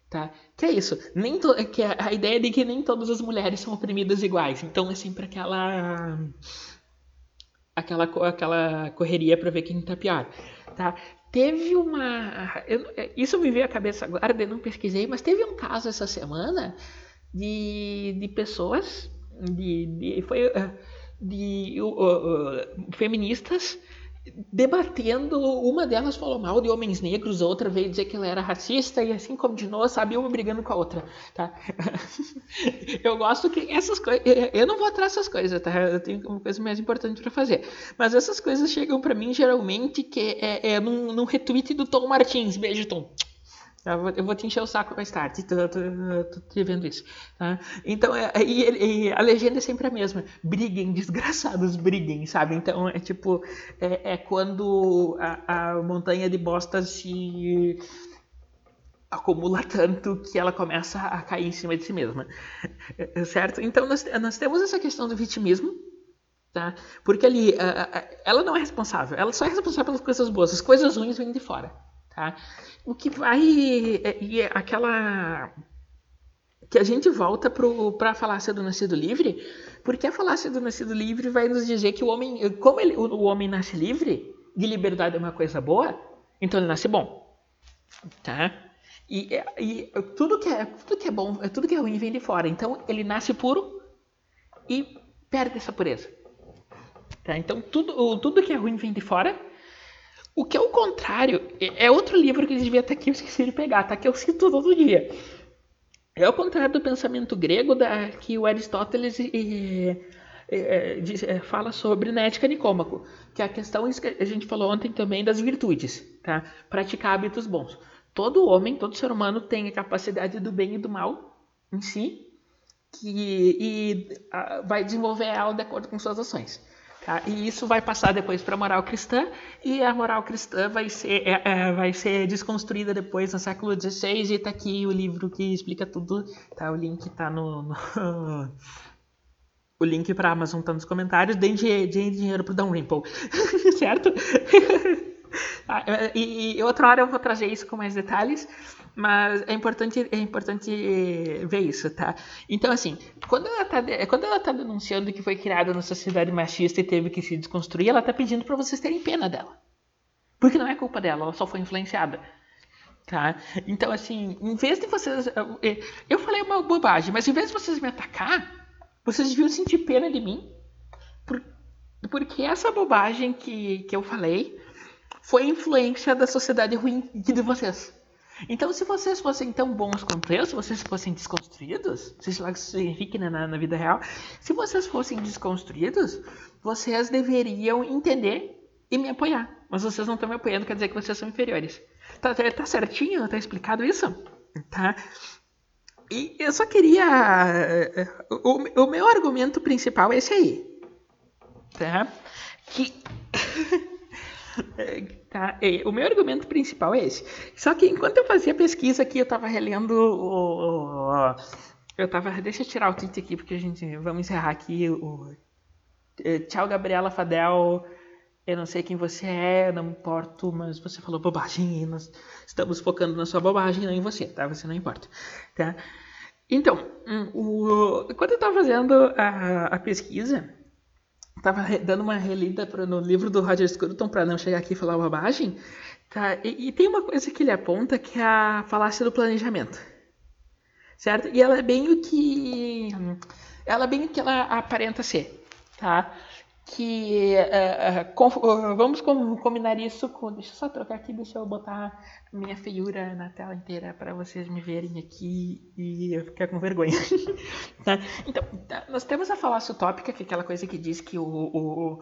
tá? Que é isso? Nem to, que é a ideia de que nem todas as mulheres são oprimidas iguais. Então é sempre aquela aquela aquela correria para ver quem está pior, tá? Teve uma, eu, isso me veio à cabeça agora, eu não pesquisei, mas teve um caso essa semana de, de pessoas de, de foi eh, de uh, uh, feministas debatendo, uma delas falou mal de homens negros, a outra veio dizer que ela era racista e assim continuou, sabe, uma brigando com a outra, tá? eu gosto que essas coisas, eu não vou atrás dessas coisas, tá? Eu tenho uma coisa mais importante para fazer, mas essas coisas chegam para mim geralmente que é, é num, num retweet do Tom Martins, beijo Tom. Eu vou te encher o saco mais tarde, tô, tô, tô te vendo isso. Tá? Então, é, e, e a legenda é sempre a mesma. Briguem, desgraçados, briguem, sabe? Então, é tipo, é, é quando a, a, montanha de bosta se acumula tanto que ela começa a cair em cima de si mesma. Certo? Então, nós, nós temos essa questão do vitimismo, tá? Porque ali, ela não é responsável, ela só é responsável pelas coisas boas, as coisas ruins vêm de fora. Tá? O que vai. E é aquela. Que a gente volta para a falácia do nascido livre, porque a falácia do nascido livre vai nos dizer que o homem. Como ele, o, o homem nasce livre, de liberdade é uma coisa boa, então ele nasce bom. Tá? E, e, tudo, que é, tudo que é bom, tudo que é ruim vem de fora. Então ele nasce puro e perde essa pureza. Tá? Então tudo, tudo que é ruim vem de fora o que é o contrário, é, é outro livro que devia estar aqui, eu esqueci de pegar, tá? Que eu cito todo dia. É o contrário do pensamento grego da, que o Aristóteles e, é, fala sobre na ética Nicômaco, que é a questão que a gente falou ontem também das virtudes, tá? Praticar hábitos bons. Todo homem, todo ser humano tem a capacidade do bem e do mal em si, que, e a, vai desenvolver ela de acordo com suas ações. Tá? E isso vai passar depois para a moral cristã, e a moral cristã vai ser, é, é, vai ser desconstruída depois no século XVI, e está aqui o livro que explica tudo. Tá? O link está no, no... O link para a Amazon está nos comentários. Deem dinheiro para o Dalrymple, certo? Ah, e, e outra hora eu vou trazer isso com mais detalhes. Mas é importante, é importante ver isso, tá? Então, assim, quando ela tá, quando ela tá denunciando que foi criada na sociedade machista e teve que se desconstruir, ela tá pedindo para vocês terem pena dela. Porque não é culpa dela, ela só foi influenciada. Tá? Então, assim, em vez de vocês. Eu falei uma bobagem, mas em vez de vocês me atacar, vocês deviam sentir pena de mim. porque essa bobagem que, que eu falei foi influência da sociedade ruim de vocês. Então, se vocês fossem tão bons quanto eu, se vocês fossem desconstruídos, seja lá que isso signifique né, na, na vida real, se vocês fossem desconstruídos, vocês deveriam entender e me apoiar. Mas vocês não estão me apoiando, quer dizer que vocês são inferiores. Tá, tá, tá certinho? Tá explicado isso? Tá? E eu só queria. Eh, o, o meu argumento principal é esse aí. Tá? Que. Tá? O meu argumento principal é esse. Só que enquanto eu fazia pesquisa aqui, eu estava relendo o, Eu tava. Deixa eu tirar o tweet aqui, porque a gente. Vamos encerrar aqui. O, é, Tchau, Gabriela Fadel. Eu não sei quem você é, não importo, mas você falou bobagem e nós estamos focando na sua bobagem, não em você, tá? Você não importa, tá? Então, hum, o, quando eu estava fazendo a, a pesquisa, Tava dando uma relida no livro do Roger Scruton para não chegar aqui e falar bobagem. Tá? E, e, tem uma coisa que ele aponta que é a falácia do planejamento. Certo? E ela é bem o que. Ela é bem o que ela aparenta ser. Tá? Que uh, uh, com, uh, vamos com, combinar isso com. Deixa eu só trocar aqui, deixa eu botar minha feiura na tela inteira para vocês me verem aqui e eu ficar com vergonha. tá? Então, tá, nós temos a falácia utópica, que é aquela coisa que diz que o, o,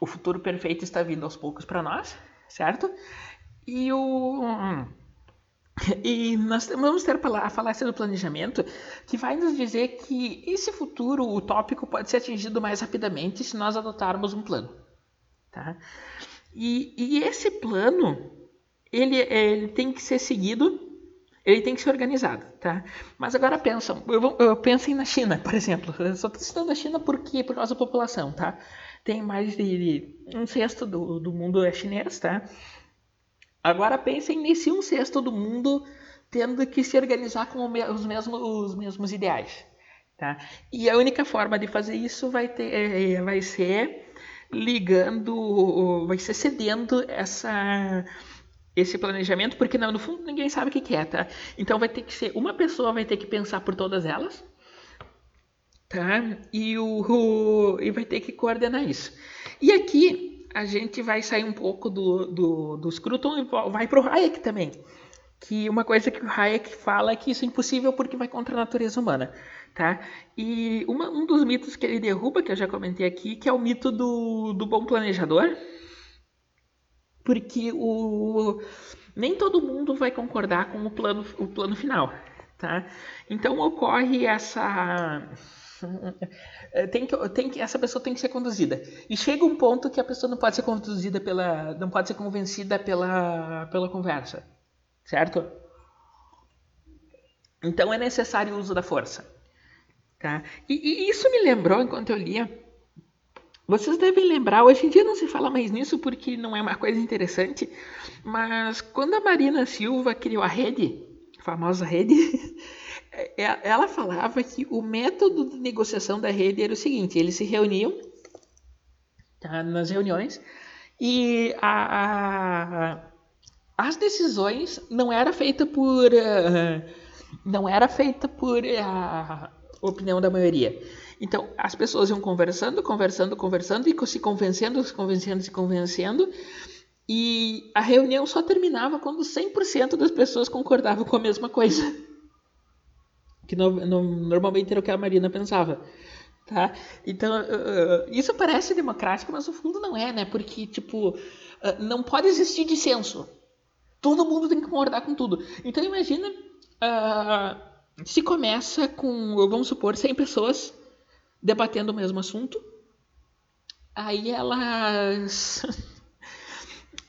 o futuro perfeito está vindo aos poucos para nós, certo? E o. E nós vamos ter a falácia do planejamento, que vai nos dizer que esse futuro utópico pode ser atingido mais rapidamente se nós adotarmos um plano. Tá? E, e esse plano, ele, ele, tem que ser seguido, ele tem que ser organizado. Tá? Mas agora pensam, eu, eu pensem na China, por exemplo. Eu só estou citando a China porque, por causa da população. Tá? Tem mais de um sexto do, do mundo é chinês, tá? Agora pensem nesse um sexto do mundo tendo que se organizar com os mesmos, os mesmos ideais. Tá? E a única forma de fazer isso vai, ter, é, é, vai ser ligando, vai ser cedendo essa, esse planejamento, porque no fundo ninguém sabe o que, é, tá? Então vai ter que ser uma pessoa vai ter que pensar por todas elas, tá? E, o, o e vai ter que coordenar isso. E aqui a gente vai sair um pouco do, do, do Scruton e vai para o Hayek também. Que uma coisa que o Hayek fala é que isso é impossível porque vai contra a natureza humana. Tá? E uma, um dos mitos que ele derruba, que eu já comentei aqui, que é o mito do, do bom planejador. Porque o, nem todo mundo vai concordar com o plano, o plano final. Tá? Então ocorre essa tem que, tem que, essa pessoa tem que ser conduzida. E chega um ponto que a pessoa não pode ser conduzida pela. não pode ser convencida pela, pela conversa. Certo? Então é necessário o uso da força. Tá? E, e isso me lembrou enquanto eu lia. Vocês devem lembrar, hoje em dia não se fala mais nisso porque não é uma coisa interessante, mas quando a Marina Silva criou a rede, a famosa rede, É, é, ela falava que o método de negociação da rede era o seguinte: eles se reuniam tá, nas reuniões e a, a, as decisões não era feita por uh, não era feita por a uh, opinião da maioria. Então as pessoas iam conversando, conversando, conversando e se convencendo, se convencendo, se convencendo. E a reunião só terminava quando 100% das pessoas concordavam com a mesma coisa que no, no, normalmente era o que a Marina pensava. Tá? Então, uh, isso parece democrático, mas no fundo não é, né? Porque, tipo, uh, não pode existir dissenso. Todo mundo tem que concordar com tudo. Então, imagina uh, se começa com, vamos supor, 100 pessoas debatendo o mesmo assunto. Aí elas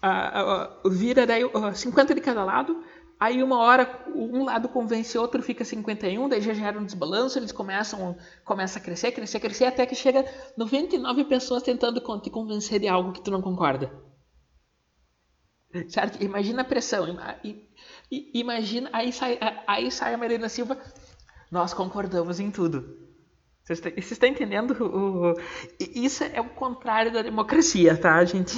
vira daí 50 de cada lado. Aí uma hora um lado convence outro, fica 51, daí já gera um desbalanço, eles começam, começa a crescer, crescer, crescer, até que chega 99 pessoas tentando te convencer de algo que tu não concorda. Certo? Imagina a pressão. Imagina, aí sai, aí sai a Marina Silva, nós concordamos em tudo. Você está, entendendo? O, isso é o contrário da democracia, tá, gente?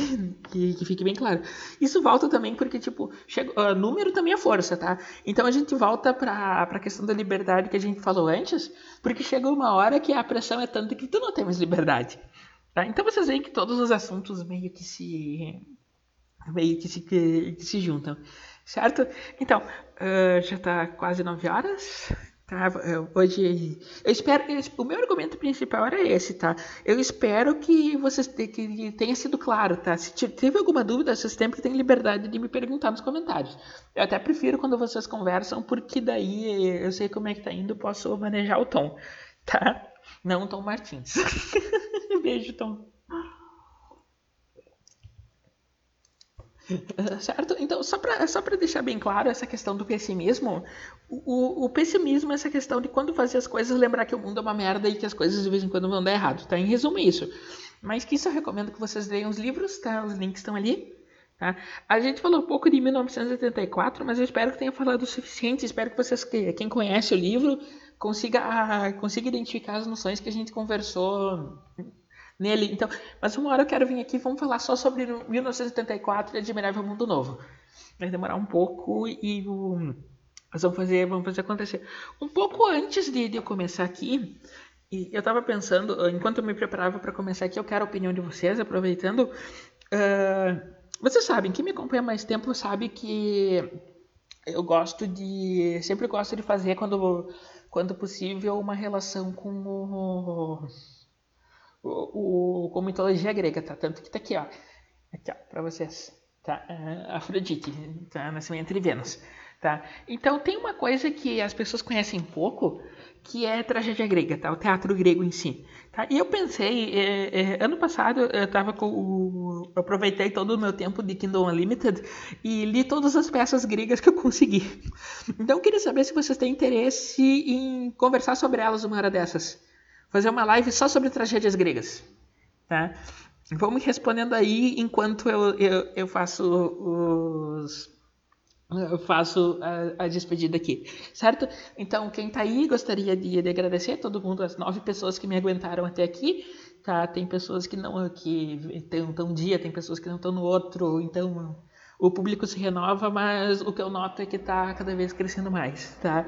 Que, que fique bem claro. Isso volta também porque, tipo, chega, uh, número também é força, tá? Então a gente volta para a questão da liberdade que a gente falou antes, porque chega uma hora que a pressão é tanta que tu não tem mais liberdade. Tá? Então vocês veem que todos os assuntos meio que se meio que se, que, que se juntam, certo? Então, uh, já está quase 9 horas. Tá, hoje, eu espero, o meu argumento principal era esse, tá? Eu espero que vocês que tenha sido claro, tá? Se teve alguma dúvida, vocês sempre têm liberdade de me perguntar nos comentários. Eu até prefiro quando vocês conversam, porque daí eu sei como é que tá indo, posso manejar o tom, tá? Não Tom Martins. Beijo, Tom. Certo? Então, só para só deixar bem claro essa questão do pessimismo, o, o, pessimismo é essa questão de quando fazer as coisas lembrar que o mundo é uma merda e que as coisas de vez em quando vão dar errado, tá? Em resumo é isso. Mas que isso eu recomendo que vocês leiam os livros, tá? Os links estão ali. Tá? A gente falou um pouco de 1984, mas eu espero que tenha falado o suficiente. Espero que vocês, quem conhece o livro, consiga, consiga identificar as noções que a gente conversou nele. Então, mas uma hora eu quero vir aqui, vamos falar só sobre 1984 e Admirável Mundo Novo. Vai demorar um pouco e o, nós vamos fazer, vamos fazer acontecer. Um pouco antes de, de eu começar aqui, e eu estava pensando, enquanto eu me preparava para começar aqui, eu quero a opinião de vocês, aproveitando. Uh, vocês sabem, quem me acompanha mais tempo sabe que eu gosto de. Sempre gosto de fazer, quando, quando possível, uma relação com o o, o, com mitologia grega, tá? Tanto que tá aqui, ó. Aqui, ó, pra vocês. Tá? Uh, Afrodite, tá? Nascimento de Vênus. Tá? Então tem uma coisa que as pessoas conhecem pouco, que é tragédia grega, tá? O teatro grego em si. Tá? E eu pensei, é, é, ano passado eu tava com o, eu aproveitei todo o meu tempo de Kingdom Unlimited e li todas as peças gregas que eu consegui. Então eu queria saber se vocês têm interesse em conversar sobre elas uma hora dessas fazer uma live só sobre tragédias gregas. Tá? Vamos respondendo aí enquanto eu, eu, eu faço os. Eu faço a, a, despedida aqui, certo? Então, quem tá aí, gostaria de, de agradecer todo mundo, as nove pessoas que me aguentaram até aqui, tá? Tem pessoas que não que estão um dia, tem pessoas que não estão no outro, então o público se renova, mas o que eu noto é que está cada vez crescendo mais, tá?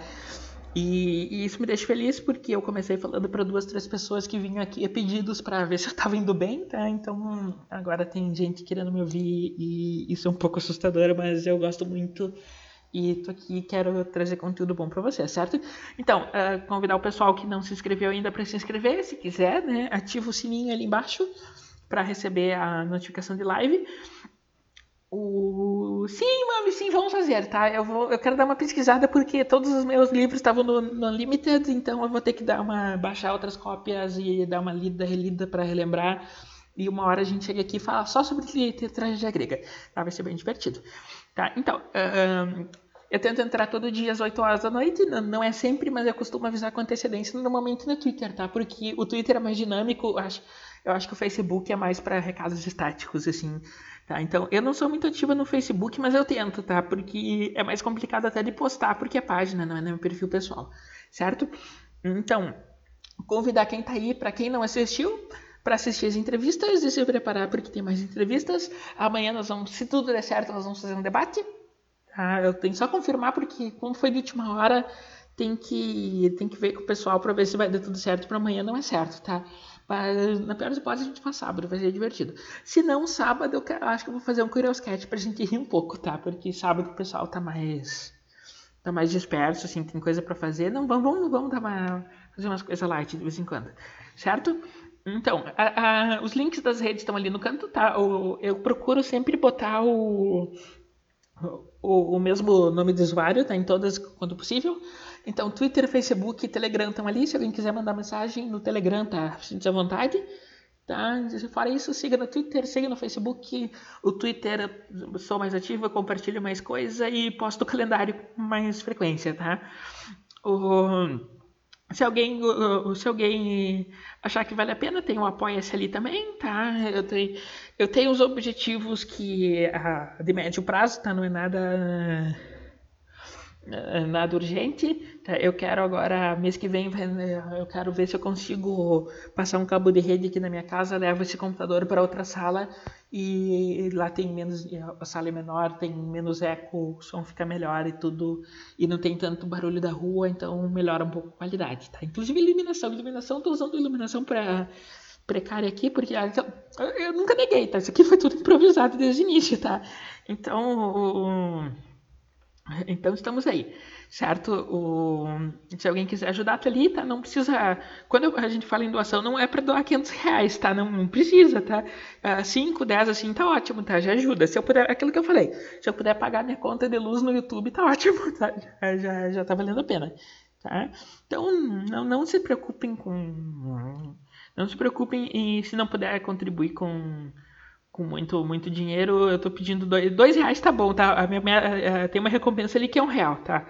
E, e, isso me deixa feliz porque eu comecei falando para duas, três pessoas que vinham aqui pedidos para ver se eu estava indo bem, tá? Então agora tem gente querendo me ouvir e isso é um pouco assustador, mas eu gosto muito e tô aqui quero trazer conteúdo bom para você, certo? Então, uh, convidar o pessoal que não se inscreveu ainda para se inscrever, se quiser, né? Ativa o sininho ali embaixo para receber a notificação de live. O... Sim, mami, sim, vamos fazer, tá? Eu, vou, eu quero dar uma pesquisada porque todos os meus livros estavam no, no Unlimited, então eu vou ter que dar uma baixar outras cópias e dar uma lida, relida para relembrar. E uma hora a gente chega aqui e fala só sobre tragédia grega. Tá? Vai ser bem divertido. Tá? Então, uh, eu tento entrar todo dia às 8 horas da noite, não, é sempre, mas eu costumo avisar com antecedência normalmente no Twitter, tá? Porque o Twitter é mais dinâmico, eu acho, eu acho que o Facebook é mais para recados estáticos, assim. Tá? Então, eu não sou muito ativa no Facebook, mas eu tento, tá? Porque é mais complicado até de postar, porque é página, não é meu perfil pessoal, certo? Então, convidar quem tá aí, para quem não assistiu, para assistir as entrevistas e se preparar porque tem mais entrevistas. Amanhã nós vamos, se tudo der certo, nós vamos fazer um debate. Tá? Eu tenho só confirmar porque como foi de última hora, tem que tem que ver com o pessoal para ver se vai dar tudo certo para amanhã não é certo, tá? Na pior das hipóteses, a gente faz sábado, vai ser divertido. Se não, sábado, eu, quero, acho que eu vou fazer um Curious Cat pra gente rir um pouco, tá? Porque sábado o pessoal tá mais. tá mais disperso, assim, tem coisa para fazer. Não, vamos, vamos, vamos dar uma, fazer umas coisas light de vez em quando, certo? Então, a, a, os links das redes estão ali no canto, tá? O, eu procuro sempre botar o, o, o mesmo nome do usuário, tá? Em todas, quando possível. Então, Twitter, Facebook, Telegram estão ali. Se alguém quiser mandar mensagem no Telegram, tá? Sinta à vontade. Tá? Fora isso, siga no Twitter, siga no Facebook. O Twitter sou mais ativo, compartilho mais coisa e posto o calendário com mais frequência, tá? O, se alguém, se alguém achar que vale a pena, tem o Apoia-se ali também, tá? Eu tenho, eu tenho os objetivos que a, de médio prazo, tá? Não é nada nada urgente. Tá? Eu quero agora, mês que vem, eu quero ver se eu consigo passar um cabo de rede aqui na minha casa, levo esse computador para outra sala e lá tem menos, a sala é menor, tem menos eco, o som fica melhor e tudo, e não tem tanto barulho da rua, então melhora um pouco a qualidade, tá? Inclusive iluminação, iluminação, estou usando iluminação para precária aqui, porque ah, então, eu nunca neguei, tá? Isso aqui foi tudo improvisado desde o início, tá? Então, então estamos aí, certo? O, se alguém quiser ajudar, tá ali, tá? Não precisa. Quando a gente fala em doação, não é para doar 500 reais, tá? Não, não precisa, tá? 5, uh, 10 assim, tá ótimo, tá? Já ajuda. Se eu puder, aquilo que eu falei, se eu puder pagar minha conta de luz no YouTube, tá ótimo, tá? Já, já, já tá valendo a pena, tá? Então, não, não se preocupem com. Não se preocupem em se não puder contribuir com com muito, muito dinheiro, eu tô pedindo dois, dois reais, tá bom, tá? A minha, minha, eh, tem uma recompensa ali que é um real, tá?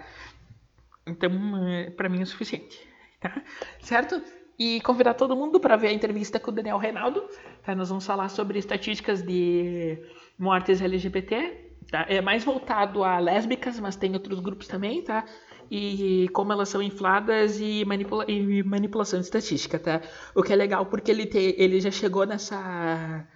Então, eh, para mim é o suficiente, tá? Certo? E convidar todo mundo para ver a entrevista com o Daniel Reinaldo, tá? Nós vamos falar sobre estatísticas de mortes LGBT, tá? É mais voltado a lésbicas, mas tem outros grupos também, tá? e como elas são infladas e, manipula e manipulação de estatística, tá? O que é legal porque ele, te, ele já chegou nessa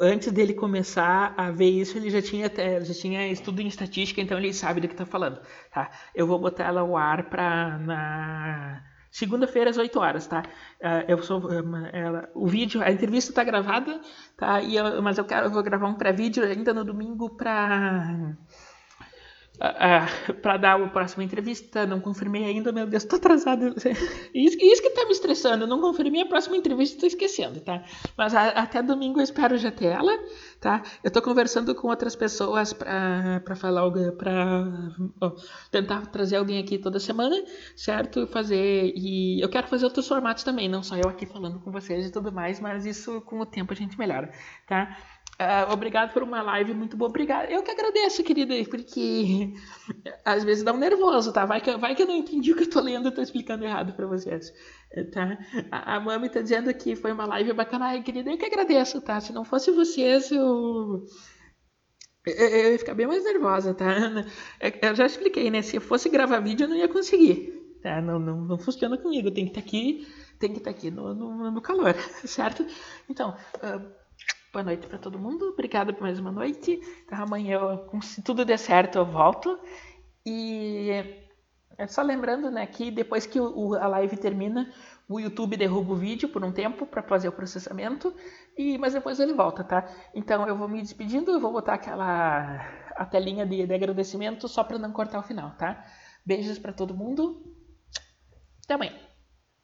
antes dele começar a ver isso, ele já tinha, já tinha estudo em estatística, então ele sabe do que está falando, tá? Eu vou botar ela ao ar para na segunda-feira às 8 horas, tá? Uh, eu sou ela, o vídeo, a entrevista está gravada, tá? E eu, mas eu quero, eu vou gravar um pré-vídeo ainda no domingo para uh, uh, para dar a próxima entrevista. Não confirmei ainda, meu Deus, tô atrasado. Isso, isso que tá me estressando. Eu não confirmei a próxima entrevista, tô esquecendo, tá? Mas a, até domingo eu espero já ter ela, tá? Eu tô conversando com outras pessoas para falar, para tentar trazer alguém aqui toda semana, certo? Fazer e eu quero fazer outros formatos também, não só eu aqui falando com vocês e tudo mais, mas isso com o tempo a gente melhora, tá? Uh, obrigado por uma live muito boa. Obrigado. Eu que agradeço, querida, porque às vezes dá um nervoso, tá? Vai que, vai que eu não entendi o que eu tô lendo e tô explicando errado para vocês, tá? A, a Mami tá dizendo que foi uma live bacana. Ai, querida, eu que agradeço, tá? Se não fosse vocês, eu... Eu, eu ia ficar bem mais nervosa, tá? Eu já expliquei, né? Se eu fosse gravar vídeo, eu não ia conseguir. Tá? Não, não, não funciona comigo. Tem que estar tá aqui, tem que estar tá aqui no, no, no calor, certo? Então, uh, Boa noite para todo mundo. Obrigada por mais uma noite. Então, amanhã, se tudo der certo, eu volto. E é só lembrando, né, que depois que o, a live termina, o YouTube derruba o vídeo por um tempo para fazer o processamento, e mas depois ele volta, tá? Então eu vou me despedindo, eu vou botar aquela a telinha de, de agradecimento só para não cortar o final, tá? Beijos para todo mundo. Até amanhã.